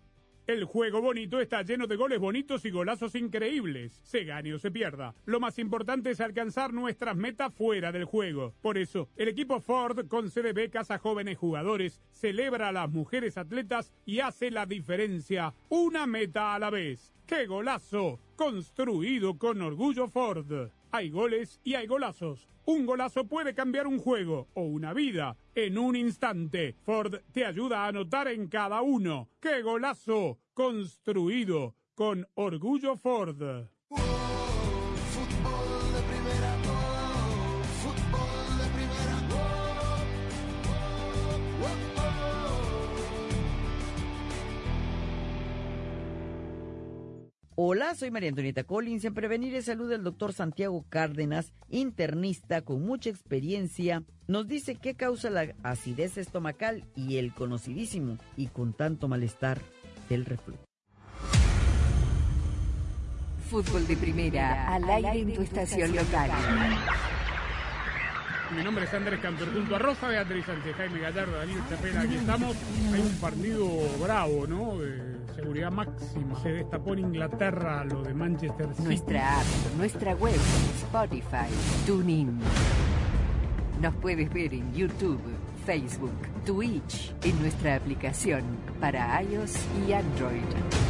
El juego bonito está lleno de goles bonitos y golazos increíbles. Se gane o se pierda. Lo más importante es alcanzar nuestras metas fuera del juego. Por eso, el equipo Ford concede becas a jóvenes jugadores, celebra a las mujeres atletas y hace la diferencia. Una meta a la vez. ¡Qué golazo! Construido con orgullo Ford. Hay goles y hay golazos. Un golazo puede cambiar un juego o una vida en un instante. Ford te ayuda a anotar en cada uno. ¡Qué golazo! Construido con orgullo Ford. Hola, soy María Antonieta Collins. En Prevenir y Salud, el doctor Santiago Cárdenas, internista con mucha experiencia, nos dice qué causa la acidez estomacal y el conocidísimo y con tanto malestar el reflujo. Fútbol de primera, al aire en tu estación local. Mi nombre es Andrés Cantor, junto a Rosa Beatriz Sánchez, Jaime Gallardo, Daniel Chapela, aquí estamos. Hay un partido bravo, ¿no? De seguridad máxima. Se destapó en Inglaterra lo de Manchester City. Nuestra app, nuestra web, Spotify, TuneIn. Nos puedes ver en YouTube, Facebook, Twitch, en nuestra aplicación para iOS y Android.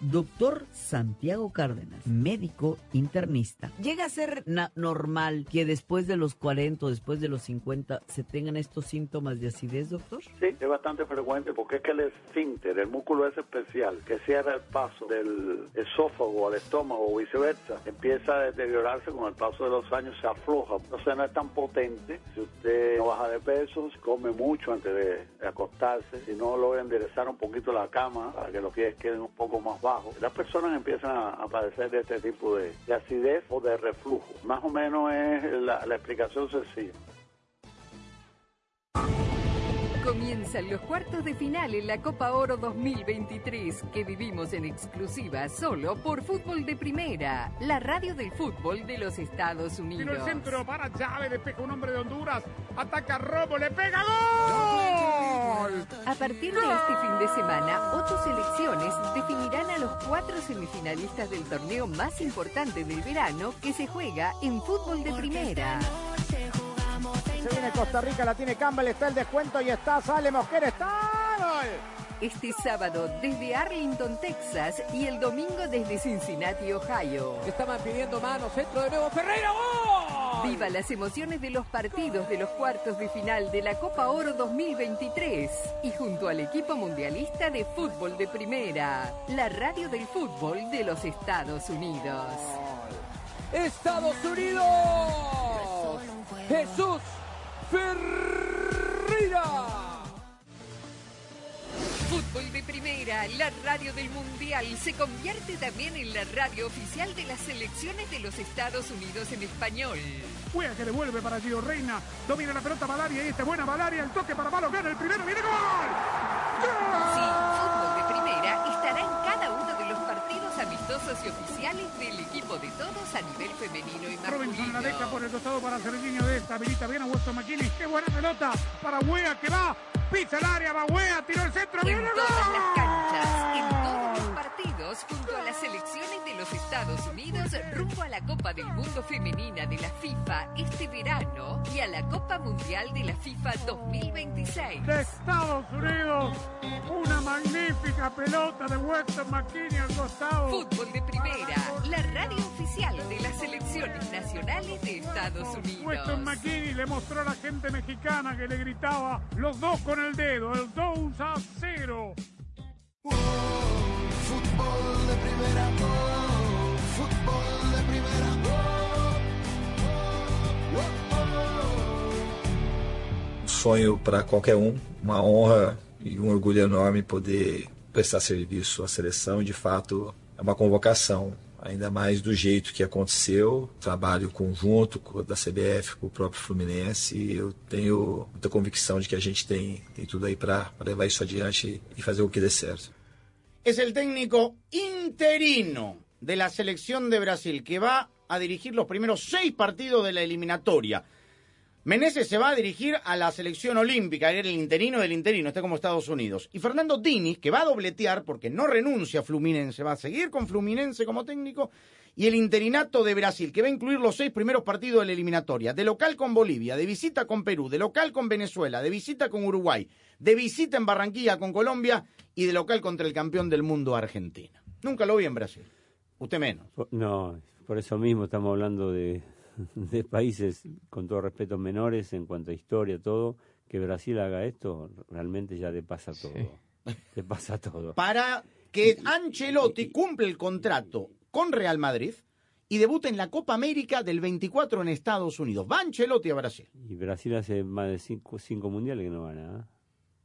Doctor Santiago Cárdenas, médico internista. ¿Llega a ser normal que después de los 40 o después de los 50 se tengan estos síntomas de acidez, doctor? Sí, es bastante frecuente porque es que el esfínter, el músculo ese especial que cierra el paso del esófago al estómago o viceversa, empieza a deteriorarse con el paso de los años, se afloja. Entonces no es tan potente. Si usted no baja de peso, come mucho antes de acostarse, si no logra enderezar un poquito la cama para que los pies queden un poco más bajos, las personas empiezan a, a padecer de este tipo de, de acidez o de reflujo. Más o menos es la, la explicación sencilla. Comienzan los cuartos de final en la Copa Oro 2023 que vivimos en exclusiva solo por Fútbol de Primera, la radio del fútbol de los Estados Tiro el Unidos. centro para Chávez, despeja un hombre de Honduras, ataca Robo, le pega gol. A partir de este fin de semana, ocho selecciones definirán a los cuatro semifinalistas del torneo más importante del verano que se juega en Fútbol de Primera. Se viene Costa Rica, la tiene Campbell, está el descuento y está, sale Mosquera, está. ¡Gol! Este sábado desde Arlington, Texas y el domingo desde Cincinnati, Ohio. Estaban pidiendo mano, centro de nuevo Ferreira, ¡gol! Viva las emociones de los partidos de los cuartos de final de la Copa Oro 2023 y junto al equipo mundialista de fútbol de primera, la radio del fútbol de los Estados Unidos. Estados Unidos. Jesús Ferreira. La radio del mundial, se convierte también en la radio oficial de las selecciones de los Estados Unidos en español. Juega que devuelve para Gio Reina. Domina la pelota Valaria. Y esta es buena Valaria. El toque para Malo. Gana el primero. ¡Viene gol! Sí, Fútbol de Primera estará en cada uno de los partidos amistosos y oficiales del equipo de todos a nivel femenino y Robinson la deja masculino. por el costado para Serginho de esta. Habilita bien a Weston McKinney. ¡Qué buena pelota! Para Wea que va. Pisa el área. Va Wea. Tiró el centro. En ¡Viene todas las canchas, en todos los partidos, junto a las selecciones de los Estados Unidos, rumbo a la Copa del Mundo Femenina de la FIFA este verano y a la Copa Mundial de la FIFA 2026. de Estados Unidos. Una magnífica pelota de Weston McKinney al costado. Fútbol de primera, la radio oficial de las selecciones nacionales de Estados Unidos. Weston McKinney le mostró a la gente mexicana que le gritaba los dos con el dedo, el 2 a 0. Fútbol de primera, oh, fútbol de primera, oh, um sonho para qualquer um, uma honra e um orgulho enorme poder prestar serviço à seleção. De fato, é uma convocação, ainda mais do jeito que aconteceu, trabalho conjunto da CBF, com o próprio Fluminense. E eu tenho muita convicção de que a gente tem, tem tudo aí para levar isso adiante e fazer o que dê certo. Es el técnico interino la selección de Brasil que va a dirigir los primeros seis partidos de la eliminatoria. Meneses se va a dirigir a la selección olímpica, era el interino del interino, está como Estados Unidos. Y Fernando Diniz, que va a dobletear porque no renuncia a Fluminense, va a seguir con Fluminense como técnico. Y el interinato de Brasil, que va a incluir los seis primeros partidos de la eliminatoria. De local con Bolivia, de visita con Perú, de local con Venezuela, de visita con Uruguay, de visita en Barranquilla con Colombia y de local contra el campeón del mundo Argentina. Nunca lo vi en Brasil. Usted menos. No, por eso mismo estamos hablando de, de países, con todo respeto, menores en cuanto a historia, todo. Que Brasil haga esto, realmente ya le pasa todo. Le pasa todo. Para que Ancelotti cumple el contrato con Real Madrid y debute en la Copa América del 24 en Estados Unidos. Va Ancelotti a Brasil. Y Brasil hace más de cinco, cinco mundiales que no gana.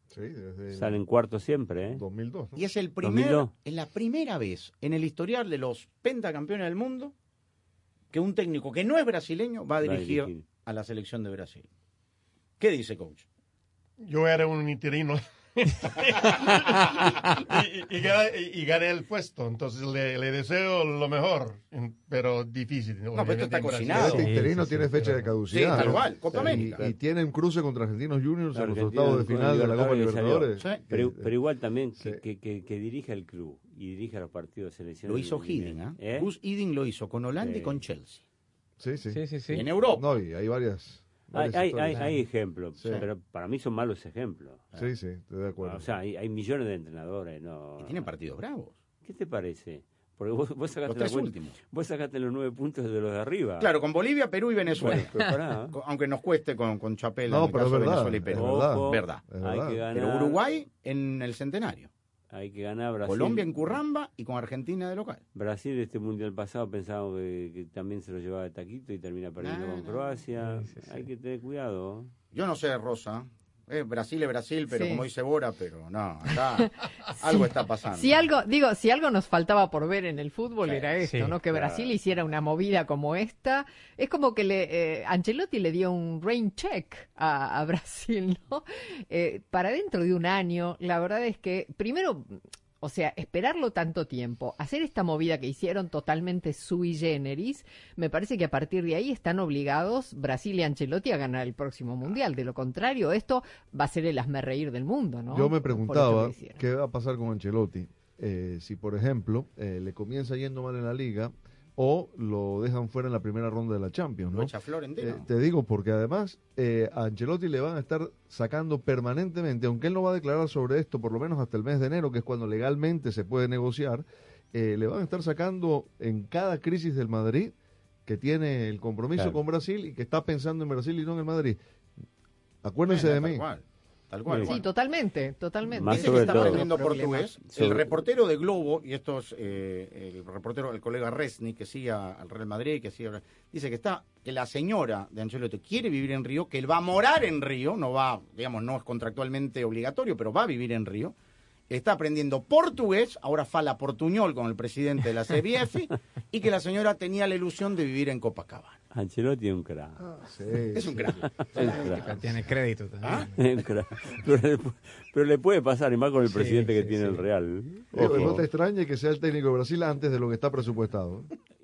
Sí, desde ¿eh? Salen cuarto siempre, ¿eh? 2002. Y es el primer, 2002. es la primera vez en el historial de los pentacampeones del mundo que un técnico que no es brasileño va a Va a dirigir a la selección de Brasil. ¿Qué dice, coach? Yo era un interino. y, y- y gané, y gané el puesto, entonces le, le deseo lo mejor, pero difícil. pero esto está cocinado. Este interino sí, tiene sí, fecha de caducidad. Sí, tal ¿no? cual, Copa Y- América. Y, tienen cruce contra Argentinos Juniors en los octavos de con final de la Copa Libertadores. Pero, pero igual también que, que, que- que dirija el club y dirija los partidos de selección. Lo hizo Hiddink, ¿ah? ¿eh? Gus Hiddink lo hizo con Holanda y con Chelsea. Sí, sí. Sí, sí, sí. En Europa. No, y hay varias. Hay, varias hay, hay, hay ejemplos, Sí. pero para mí son malos ejemplos. Sí, sí, estoy de acuerdo. O sea, hay, hay millones de entrenadores. No, Y tienen partidos bravos. ¿Qué te parece? Porque vos, vos sacaste Los tres la. Vos sacaste los nueve puntos de los de arriba. Claro, con Bolivia, Perú y Venezuela. Bueno. Co- Aunque nos cueste con, con Chapela No, en el pero caso verdad, Venezuela y Perú. es verdad. Verdad. Es hay verdad. que ganar. Pero Uruguay en el centenario. Hay que ganar Brasil. Colombia en Curramba y con Argentina de local. Brasil este mundial pasado pensábamos que, que también se lo llevaba de taquito y termina perdiendo No, con no. Croacia. Hay que tener cuidado. Yo no sé, Rosa. Eh, Brasil es Brasil, pero Sí. como dice Bora, pero no, acá algo está pasando. Si algo, digo, si algo nos faltaba por ver en el fútbol Sí, era esto, sí, ¿no? Que claro. Brasil hiciera una movida como esta. Es como que le, eh, Ancelotti le dio un rain check a, a Brasil, ¿no? Eh, para dentro de un año, la verdad es que, primero, o sea, esperarlo tanto tiempo, hacer esta movida que hicieron totalmente sui generis, me parece que a partir de ahí están obligados Brasil y Ancelotti a ganar el próximo mundial. De lo contrario, esto va a ser el reír del mundo, ¿no? Yo me preguntaba qué va a pasar con Ancelotti eh, si, por ejemplo, eh, le comienza yendo mal en la liga o lo dejan fuera en la primera ronda de la Champions. ¿no? Eh, te digo porque además eh, a Ancelotti le van a estar sacando permanentemente, aunque él no va a declarar sobre esto por lo menos hasta el mes de enero, que es cuando legalmente se puede negociar, eh, le van a estar sacando en cada crisis del Madrid que tiene el compromiso Claro. con Brasil y que está pensando en Brasil y no en el Madrid. Acuérdense Bueno, de mí. Tal cual, Sí, totalmente, totalmente. Más Dice que está aprendiendo portugués. Sobre- El reportero de Globo, y esto es eh, el reportero, el colega Resni, que sigue al Real Madrid, que sigue dice que está, que la señora de Ancelotti quiere vivir en Río, que él va a morar en Río, no va, digamos, no es contractualmente obligatorio, pero va a vivir en Río. Está aprendiendo portugués, ahora fala portuñol con el presidente de la CBF, y que la señora tenía la ilusión de vivir en Copacabana. Ancelotti es un crack. Sí, Es un sí. crack. Es un crack. Tiene crédito también. ¿Ah? Es un crack. Pero, le, pero le puede pasar, y más con el Sí, presidente que sí, tiene sí. el Real. Ojo. no te extrañe que sea el técnico de Brasil antes de lo que está presupuestado.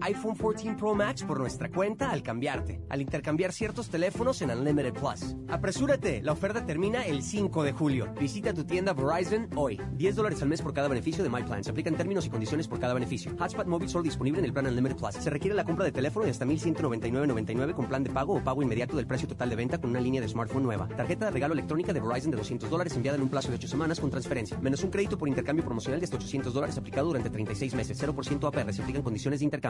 iPhone 14 Pro Max por nuestra cuenta al cambiarte, al intercambiar ciertos teléfonos en Unlimited Plus. Apresúrate, la oferta termina el 5 de julio. Visita tu tienda Verizon hoy. 10 dólares al mes por cada beneficio de My Plan. Se aplican términos y condiciones por cada beneficio. Hotspot móvil solo disponible en el plan Unlimited Plus. Se requiere la compra de teléfono de hasta 1199.99 con plan de pago o pago inmediato del precio total de venta con una línea de smartphone nueva. Tarjeta de regalo electrónica de Verizon de 200 dólares enviada en un plazo de 8 semanas con transferencia. Menos un crédito por intercambio promocional de hasta 800 dólares aplicado durante 36 meses. 0% APR. Se aplican condiciones de intercambio.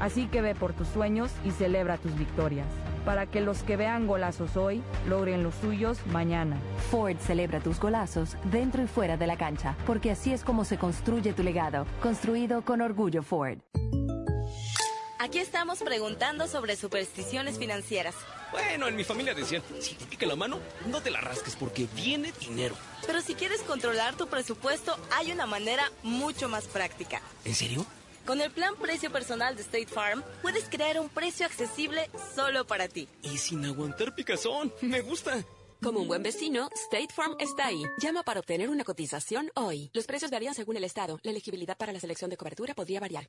Así que ve por tus sueños y celebra tus victorias, para que los que vean golazos hoy logren los suyos mañana. Ford celebra tus golazos dentro y fuera de la cancha, porque así es como se construye tu legado, construido con orgullo Ford. Aquí estamos preguntando sobre supersticiones financieras. Bueno, en mi familia decían, si te pica la mano, no te la rasques porque viene dinero. Pero si quieres controlar tu presupuesto, hay una manera mucho más práctica. ¿En serio? Con el plan precio personal de State Farm, puedes crear un precio accesible solo para ti. Y sin aguantar picazón, me gusta. Como un buen vecino, State Farm está ahí. Llama para obtener una cotización hoy. Los precios varían según el estado. La elegibilidad para la selección de cobertura podría variar.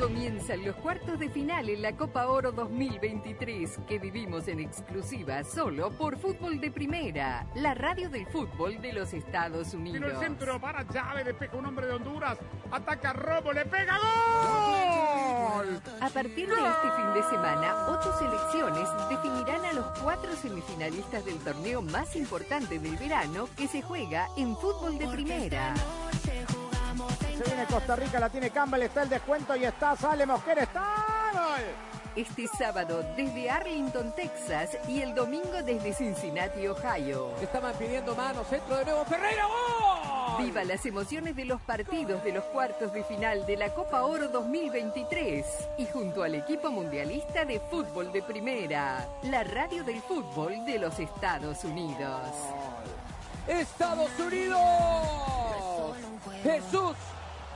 Comienzan los cuartos de final en la Copa Oro 2023 que vivimos en exclusiva solo por Fútbol de Primera, la radio del fútbol de los Estados Unidos. Tiro el centro para Chávez, despeja un hombre de Honduras, ataca Robo, le pega gol. A partir de este fin de semana, ocho selecciones definirán a los cuatro semifinalistas del torneo más importante del verano que se juega en Fútbol de Primera. Se viene Costa Rica, la tiene Campbell, está el descuento y está, sale Mosquera, está. ¡Gol! Este sábado desde Arlington, Texas y el domingo desde Cincinnati, Ohio. Estaban pidiendo mano, centro de nuevo Ferreira, ¡gol! Viva las emociones de los partidos de los cuartos de final de la Copa Oro 2023 y junto al equipo mundialista de fútbol de primera, la radio del fútbol de los Estados Unidos. Estados Unidos. Jesús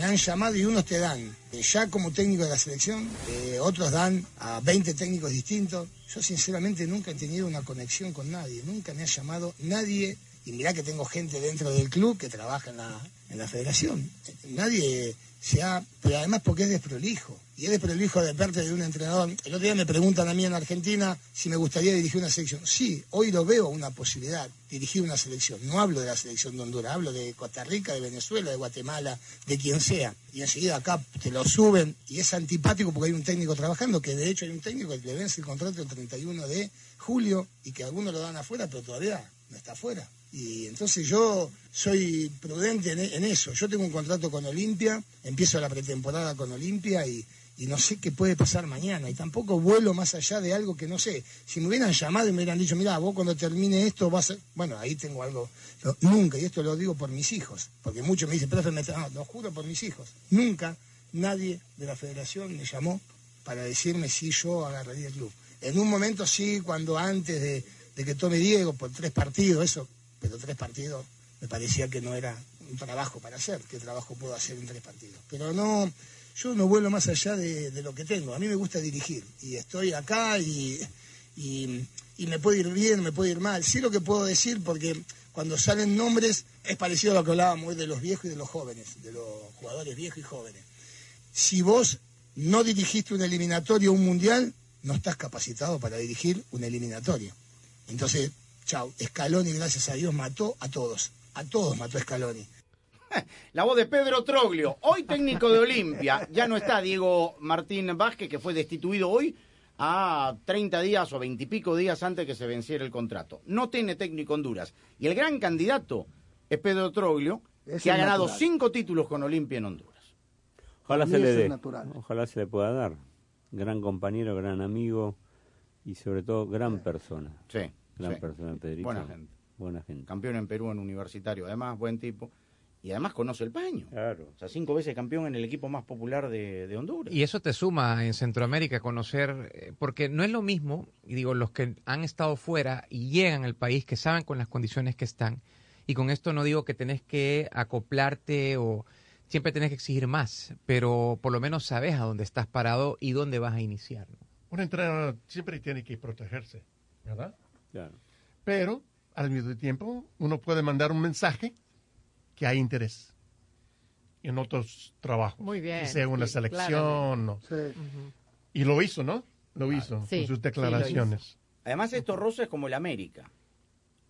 me han llamado y unos te dan. eh, Ya como técnico de la selección, eh, otros dan a 20 técnicos distintos. Yo sinceramente nunca he tenido una conexión con nadie, nunca me ha llamado nadie. Y mirá que tengo gente dentro del club que trabaja en la, en la federación. Nadie se ha... Pero además porque es desprolijo. Y es desprolijo de parte de un entrenador. El otro día me preguntan a mí en Argentina si me gustaría dirigir una selección. Sí, hoy lo veo una posibilidad, dirigir una selección. No hablo de la selección de Honduras, hablo de Costa Rica, de Venezuela, de Guatemala, de quien sea. Y enseguida acá te lo suben y es antipático porque hay un técnico trabajando, que de hecho hay un técnico que le vence el contrato el 31 de julio y que algunos lo dan afuera, pero todavía no está afuera. Y entonces yo soy prudente en, eso. Yo tengo un contrato con Olimpia, empiezo la pretemporada con Olimpia y, y no sé qué puede pasar mañana. Y tampoco vuelo más allá de algo que no sé. Si me hubieran llamado y me hubieran dicho, mira, vos cuando termine esto vas a... Bueno, ahí tengo algo. Nunca, y esto lo digo por mis hijos, porque muchos me dicen, profe, me... tra-". no, lo juro por mis hijos. Nunca nadie de la federación me llamó para decirme si yo agarraría el club. En un momento sí, cuando antes de, de que tome Diego por tres partidos, eso, pero tres partidos me parecía que no era un trabajo para hacer. ¿Qué trabajo puedo hacer en tres partidos? Pero no, yo no vuelo más allá de, lo que tengo. A mí me gusta dirigir y estoy acá y, y, me puede ir bien, me puede ir mal. Sí lo que puedo decir porque cuando salen nombres es parecido a lo que hablábamos de los viejos y de los jóvenes, de los jugadores viejos y jóvenes. Si vos no dirigiste un eliminatorio o un mundial, no estás capacitado para dirigir un eliminatorio. Entonces, chau, Scaloni, gracias a Dios, mató a todos. A todos mató Scaloni. La voz de Pedro Troglio, hoy técnico de Olimpia. Ya no está Diego Martín Vázquez, que fue destituido hoy a 30 días o 20 y pico días antes que se venciera el contrato. No tiene técnico Honduras. Y el gran candidato es Pedro Troglio, Es que ha ganado natural. cinco títulos con Olimpia en Honduras. Ojalá se le dé. natural. Ojalá se le pueda dar. Gran compañero, gran amigo y sobre todo gran persona. Sí. Gran sí. persona, Pedrito. Buena gente. Buena gente. Campeón en Perú en universitario, además, buen tipo. Y además conoce el paño. Claro. O sea, cinco veces campeón en el equipo más popular de, de Honduras. Y eso te suma en Centroamérica conocer, eh, porque no es lo mismo, y digo, los que han estado fuera y llegan al país, que saben con las condiciones que están, y con esto no digo que tenés que acoplarte o siempre tenés que exigir más, pero por lo menos sabes a dónde estás parado y dónde vas a iniciar. ¿no? Un entrenador siempre tiene que protegerse, ¿verdad? Claro. Pero, al mismo tiempo, uno puede mandar un mensaje que hay interés en otros trabajos. Muy bien, Que sea una sí, selección. o- Y lo hizo, ¿no? Lo hizo Sí, con sus sí, declaraciones. Además, estos roces como el América.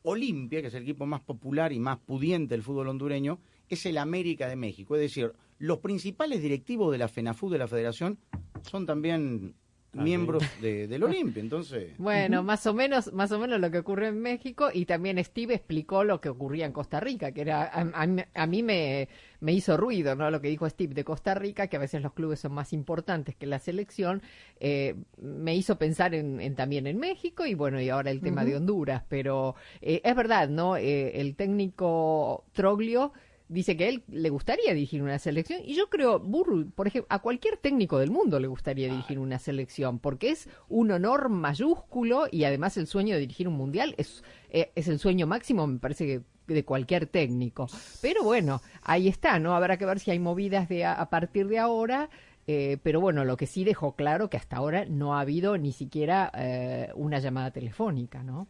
Olimpia, que es el equipo más popular y más pudiente del fútbol hondureño, es el América de México. Es decir, los principales directivos de la FENAFU, de la federación, son también miembros de, del Olimpia. Entonces, Bueno, más o menos, más o menos lo que ocurre en México y también Steve explicó lo que ocurría en Costa Rica, que era a, a- a mí me, me hizo ruido, ¿no? Lo que dijo Steve de Costa Rica, que a veces los clubes son más importantes que la selección, eh, me hizo pensar en, en también en México y bueno y ahora el tema de Honduras, pero eh, es verdad, ¿no? Eh, el técnico Troglio dice que él le gustaría dirigir una selección y yo creo, Burru, por ejemplo, a cualquier técnico del mundo le gustaría dirigir una selección porque es un honor mayúsculo y además el sueño de dirigir un mundial es, eh, es el sueño máximo, me parece que de cualquier técnico. Pero bueno, ahí está, ¿no? Habrá que ver si hay movidas de a, a partir de ahora. eh, pero bueno, lo que sí dejó claro que hasta ahora no ha habido ni siquiera eh, una llamada telefónica, ¿no?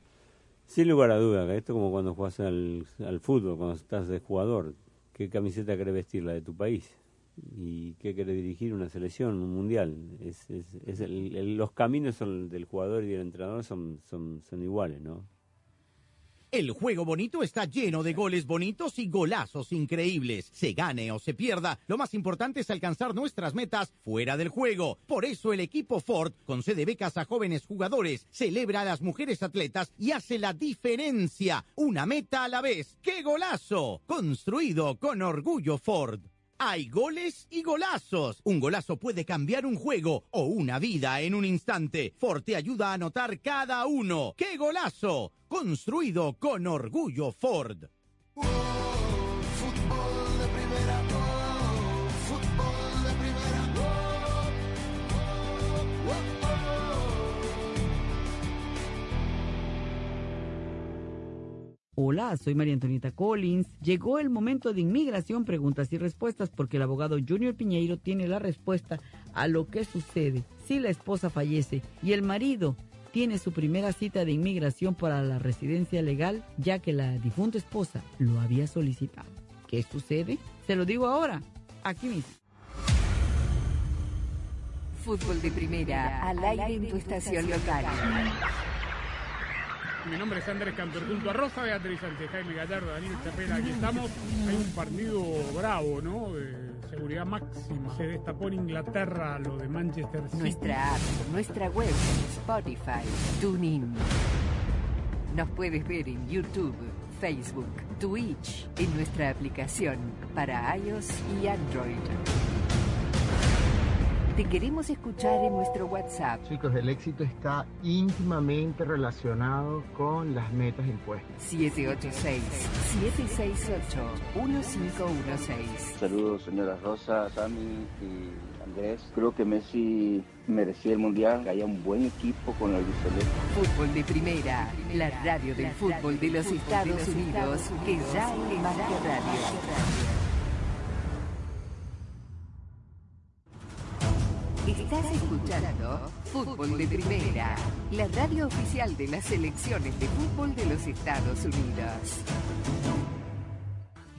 Sin lugar a duda, que esto es como cuando juegas al, al fútbol, cuando estás de jugador. ¿Qué camiseta querés vestir? La de tu país. ¿Y qué querés dirigir? Una selección, un mundial. Es, es, es el- los caminos son del jugador y del entrenador son, son, son iguales, ¿no? El juego bonito está lleno de goles bonitos y golazos increíbles. Se gane o se pierda, lo más importante es alcanzar nuestras metas fuera del juego. Por eso el equipo Ford concede becas a jóvenes jugadores, celebra a las mujeres atletas y hace la diferencia. Una meta a la vez. ¡Qué golazo! Construido con orgullo Ford. Hay goles y golazos. Un golazo puede cambiar un juego o una vida en un instante. Ford te ayuda a anotar cada uno. ¡Qué golazo! Construido con orgullo Ford. Hola, soy María Antonieta Collins. Llegó el momento de inmigración, preguntas y respuestas, porque el abogado Junior Piñeiro tiene la respuesta a lo que sucede si la esposa fallece y el marido tiene su primera cita de inmigración para la residencia legal, ya que la difunta esposa lo había solicitado. ¿Qué sucede? Se lo digo ahora, aquí mismo. Fútbol de primera, al aire en tu estación local. Mi nombre es Andrés Cantor, junto a Rosa Beatriz Sánchez, Jaime Gallardo, Daniel Chapela, aquí estamos. Hay un partido bravo, ¿no? De seguridad máxima. Se destapó en Inglaterra lo de Manchester City. Nuestra app, nuestra web, Spotify, TuneIn. Nos puedes ver en YouTube, Facebook, Twitch, en nuestra aplicación para iOS y Android. Te queremos escuchar en nuestro WhatsApp Chicos, el éxito está íntimamente relacionado con las metas impuestas. 786-768-1516. Saludos, señora Rosa, Sammy y Andrés. Creo que Messi merecía el mundial, que haya un buen equipo con la albiceleste. Fútbol de primera, la radio del fútbol de los Estados Unidos, que ya es más que radio. Estás escuchando Fútbol de Primera, la radio oficial de las selecciones de fútbol de los Estados Unidos.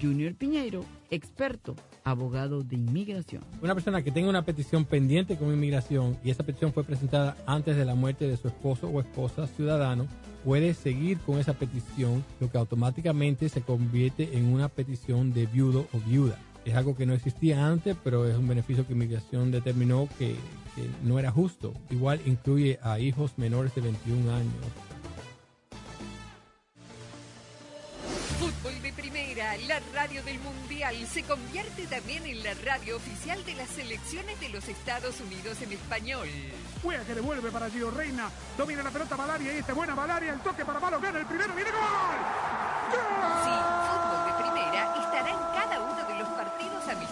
Junior Piñeiro, experto, abogado de inmigración. Una persona que tenga una petición pendiente con inmigración y esa petición fue presentada antes de la muerte de su esposo o esposa ciudadano, puede seguir con esa petición, lo que automáticamente se convierte en una petición de viudo o viuda. Es algo que no existía antes, pero es un beneficio que inmigración determinó que, que no era justo. Igual incluye a hijos menores de 21 años. Fútbol de Primera, la radio del Mundial, se convierte también en la radio oficial de las selecciones de los Estados Unidos en español. Juega que devuelve para Gio Reina. Domina la pelota Valaria y esta es buena Valaria. El toque para Malo gana el primero. ¡Viene gol! Sí, Fútbol de Primera estará en cada uno de los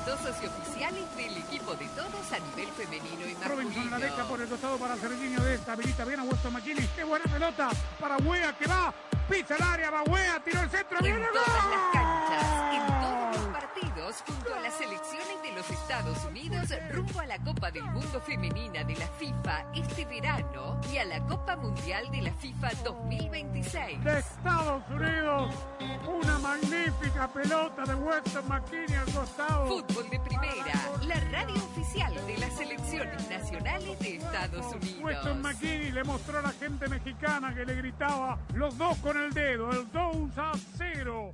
amistosos y oficiales del equipo de todos a nivel femenino y Robinson la deja masculino. por el costado para Serginho de esta. Habilita bien a Weston McKinney. ¡Qué buena pelota! Para Wea que va. Pisa el área, va Wea, tiró el centro. En ¡Viene todas las canchas, en todos los partidos, junto a las selecciones de los Estados Unidos, rumbo a la Copa del Mundo Femenina de la FIFA este verano y a la Copa Mundial de la FIFA 2026. de Estados Unidos. Magnífica pelota de Weston McKinney al costado. Fútbol de primera, la radio oficial de las selecciones nacionales de Estados Unidos. Weston McKinney le mostró a la gente mexicana que le gritaba los dos con el dedo, el 2 a 0.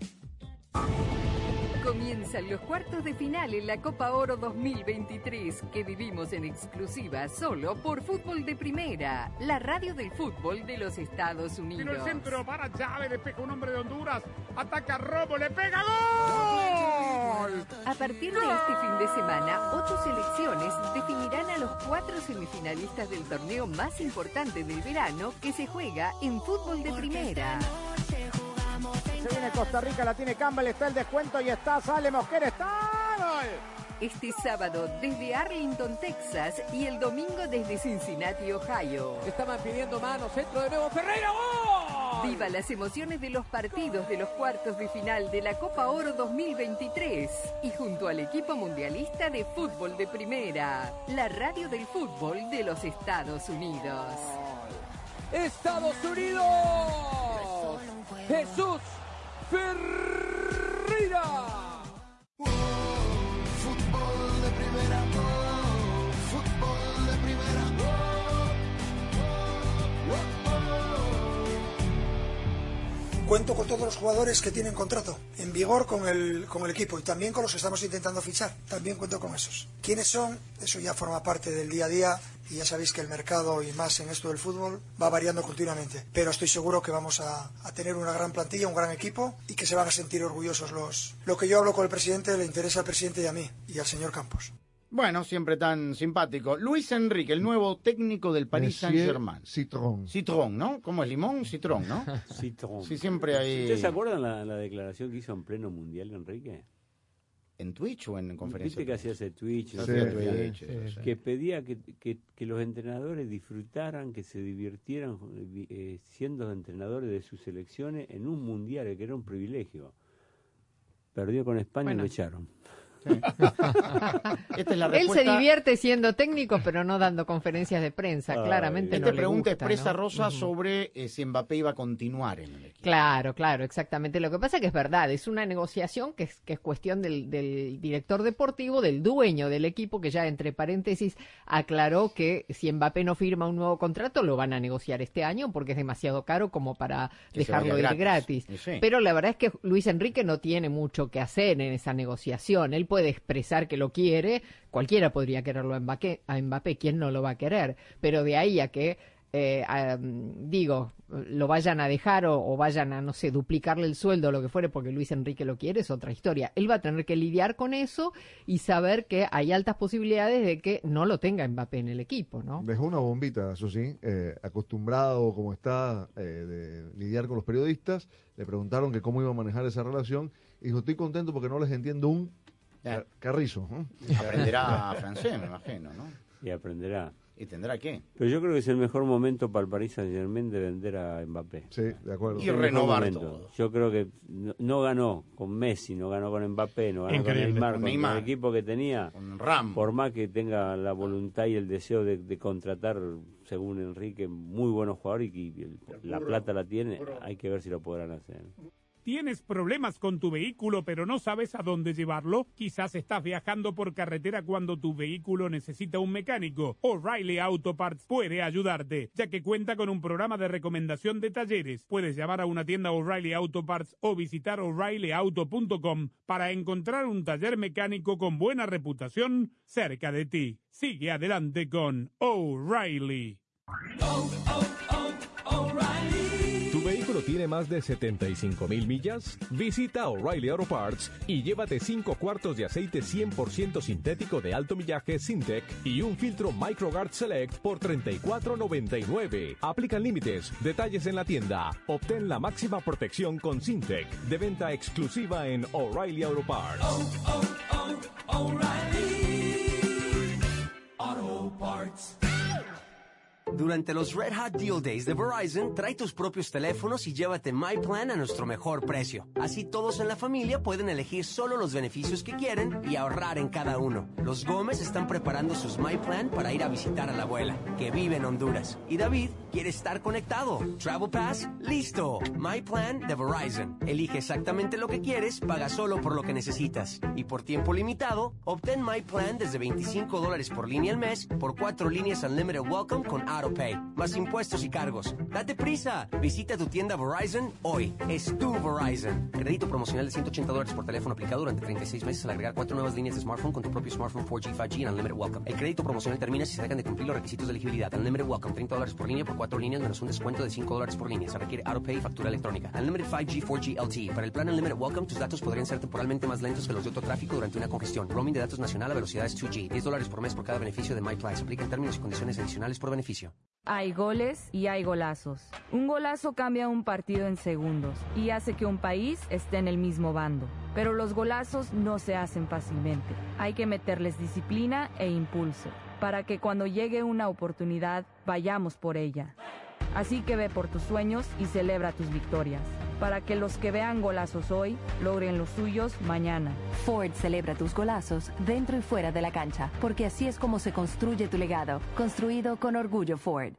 Comienzan los cuartos de final en la Copa Oro 2023 que vivimos en exclusiva solo por Fútbol de Primera, la radio del fútbol de los Estados Tiró el Unidos. centro para Chávez, le pega un hombre de Honduras, ataca Robo, le pega gol. A partir de este fin de semana, ocho selecciones definirán a los cuatro semifinalistas del torneo más importante del verano que se juega en Fútbol de Primera. Se viene Costa Rica, la tiene Campbell, está el descuento y está, sale Mosquera, está. ¡Gol! Este sábado desde Arlington, Texas y el domingo desde Cincinnati, Ohio. Estaban pidiendo mano, centro de nuevo Ferreira, ¡gol! Viva las emociones de los partidos de los cuartos de final de la Copa Oro 2023 y junto al equipo mundialista de fútbol de primera, la radio del fútbol de los Estados Unidos. Estados Unidos. Jesús Ferreira. Cuento con todos los jugadores que tienen contrato en vigor con el, con el equipo y también con los que estamos intentando fichar. También cuento con esos. ¿Quiénes son? Eso ya forma parte del día a día y ya sabéis que el mercado y más en esto del fútbol va variando continuamente. Pero estoy seguro que vamos a, a tener una gran plantilla, un gran equipo y que se van a sentir orgullosos los. Lo que yo hablo con el presidente le interesa al presidente y a mí y al señor Campos. Bueno, siempre tan simpático. Luis Enrique, el nuevo técnico del Paris Saint-Germain. Citrón. Citrón, ¿no? ¿Cómo es limón? Citrón, ¿no? Citrón. Sí, siempre hay... ¿Ustedes se acuerdan la, la declaración que hizo en pleno mundial, Enrique? ¿En Twitch o en conferencia? Viste que hacía ese Twitch, Sí, ¿no? sí, Que- sí, sí. que pedía que, que- que los entrenadores disfrutaran, que se divirtieran eh, siendo entrenadores de sus selecciones en un mundial, que era un privilegio. Perdió con España y lo echaron. Esta es la Él se divierte siendo técnico, pero no dando conferencias de prensa. Ay, Claramente Esta no pregunta gusta, expresa ¿no? Rosa sobre eh, si Mbappé iba a continuar en el equipo. Claro, claro, exactamente. Lo que pasa es que es verdad, es una negociación que es, que es cuestión del, del director deportivo, del dueño del equipo, que ya entre paréntesis aclaró que si Mbappé no firma un nuevo contrato, lo van a negociar este año porque es demasiado caro como para Que dejarlo ir gratis. gratis. Y sí. Pero la verdad es que Luis Enrique no tiene mucho que hacer en esa negociación. Él puede expresar que lo quiere, cualquiera podría quererlo a Mbappé, a ¿quién no lo va a querer? Pero de ahí a que eh, digo, lo vayan a dejar o, o vayan a, no sé, duplicarle el sueldo o lo que fuere porque Luis Enrique lo quiere, es otra historia. Él va a tener que lidiar con eso y saber que hay altas posibilidades de que no lo tenga Mbappé en el equipo, ¿no? Dejó una bombita, eso sí, eh, acostumbrado como está eh, de lidiar con los periodistas, le preguntaron que cómo iba a manejar esa relación y dijo, estoy contento porque no les entiendo un car- carrizo. ¿no?". Aprenderá francés, me imagino, ¿no? Y aprenderá. ¿Y tendrá qué? Pero yo creo que es el mejor momento para el Paris Saint Germain de vender a Mbappé. Sí, de acuerdo. Y renovar todo. Yo creo que no, no ganó con Messi, no ganó con Mbappé, no ganó Increíble. con Neymar, Con con, el equipo que tenía. Ram. Por más que tenga la voluntad y el deseo de, de contratar, según Enrique, muy buenos jugadores y que el- la plata la tiene, hay que ver si lo podrán hacer. ¿Tienes problemas con tu vehículo pero no sabes a dónde llevarlo? Quizás estás viajando por carretera cuando tu vehículo necesita un mecánico. O'Reilly Auto Parts puede ayudarte, ya que cuenta con un programa de recomendación de talleres. Puedes llamar a una tienda O'Reilly Auto Parts o visitar o'ReillyAuto.com para encontrar un taller mecánico con buena reputación cerca de ti. Sigue adelante con O'Reilly. ¿Tu vehículo tiene más de 75 mil millas? Visita O'Reilly Auto Parts y llévate 5 cuartos de aceite 100% sintético de alto millaje Syntec y un filtro MicroGuard Select por $34.99. Aplican límites, detalles en la tienda. Obtén la máxima protección con Syntec, de venta exclusiva en O'Reilly Auto Parts. Durante los Red Hot Deal Days de Verizon, trae tus propios teléfonos y llévate My Plan a nuestro mejor precio. Así todos en la familia pueden elegir solo los beneficios que quieren y ahorrar en cada uno. Los Gómez están preparando sus My Plan para ir a visitar a la abuela, que vive en Honduras. Y David quiere estar conectado. Travel Pass, listo. My Plan de Verizon. Elige exactamente lo que quieres, paga solo por lo que necesitas. Y por tiempo limitado, obtén My Plan desde 25 dólares por línea al mes por cuatro líneas Unlimited Welcome con AutoPay, más impuestos y cargos. ¡Date prisa! Visita tu tienda Verizon hoy. Es tu Verizon. Crédito promocional de 180 dólares por teléfono aplicado durante 36 meses al agregar cuatro nuevas líneas de smartphone con tu propio smartphone 4G, 5G y Unlimited Welcome. El crédito promocional termina si se dejan de cumplir los requisitos de elegibilidad. Unlimited Welcome, 30 dólares por línea por cuatro líneas menos un descuento de 5 dólares por línea. Se requiere AutoPay y factura electrónica. Unlimited 5G, 4G LTE. Para el plan Unlimited Welcome, tus datos podrían ser temporalmente más lentos que los de otro tráfico durante una congestión. Roaming de datos nacional a velocidades 2G. 10 dólares por mes por cada beneficio de MyPlan. Se aplica en términos y condiciones adicionales por beneficio. Hay goles y hay golazos. Un golazo cambia un partido en segundos y hace que un país esté en el mismo bando. Pero los golazos no se hacen fácilmente. Hay que meterles disciplina e impulso para que cuando llegue una oportunidad vayamos por ella. Así que ve por tus sueños y celebra tus victorias, para que los que vean golazos hoy logren los suyos mañana. Ford celebra tus golazos dentro y fuera de la cancha, porque así es como se construye tu legado, construido con orgullo Ford.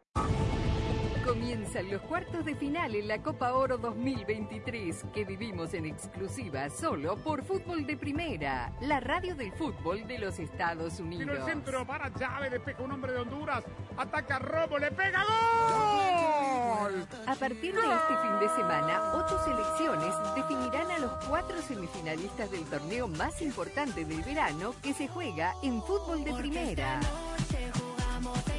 Comienzan los cuartos de final en la Copa Oro 2023 que vivimos en exclusiva solo por Fútbol de Primera, la radio del fútbol de los Estados Unidos. el centro para Chávez, despeja un hombre de Honduras, ataca Robo, le pega gol. A partir de este fin de semana, ocho selecciones definirán a los cuatro semifinalistas del torneo más importante del verano que se juega en Fútbol de Primera.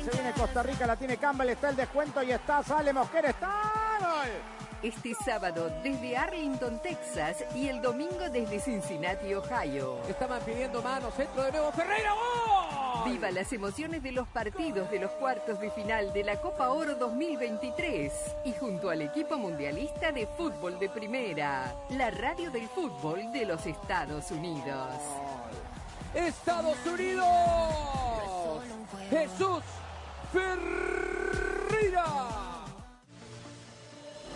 Se viene Costa Rica, la tiene Campbell, está el descuento y está, sale Mosquera, está. ¡Gol! Este sábado desde Arlington, Texas y el domingo desde Cincinnati, Ohio. Estaban pidiendo mano, centro de nuevo Ferreira. Viva las emociones de los partidos de los cuartos de final de la Copa Oro 2023 y junto al equipo mundialista de fútbol de primera, la radio del fútbol de los Estados Unidos. Estados Unidos. Jesús Ferreira.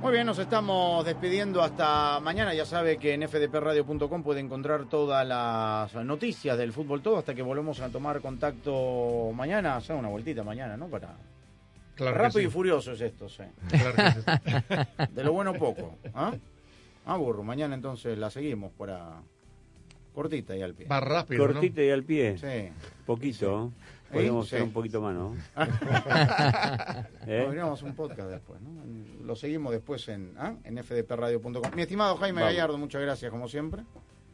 Muy bien, nos estamos despidiendo hasta mañana. Ya sabe que en fdpradio.com puede encontrar todas las noticias del fútbol todo hasta que volvemos a tomar contacto mañana. Hacer una vueltita mañana, ¿no? Para Claro que Rápido sí. y furioso es esto, sí. Claro que sí. De lo bueno poco. ¿Ah? Ah, burro. Mañana entonces la seguimos para cortita y al pie. Va rápido, ¿no? Cortito y al pie. Sí. Poquito. Sí. hacer un poquito más, ¿no? ¿Eh? Podríamos un podcast después, ¿no? Lo seguimos después en, ¿ah? en fdpradio.com. Mi estimado Jaime Vamos. Gallardo, muchas gracias como siempre.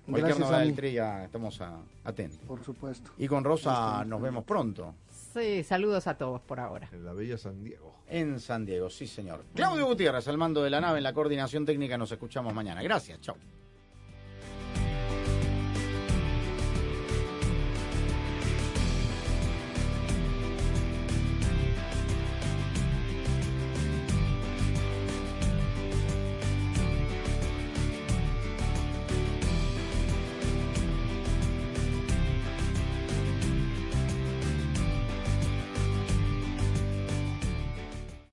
Cualquier Gracias novedad a del mí. tri ya estamos a- atentos. Por supuesto. Y con Rosa nos vemos pronto. Sí, saludos a todos por ahora. En la bella San Diego. En San Diego, sí señor. Claudio Gutiérrez, al mando de la nave en la coordinación técnica, nos escuchamos mañana. Gracias, chao.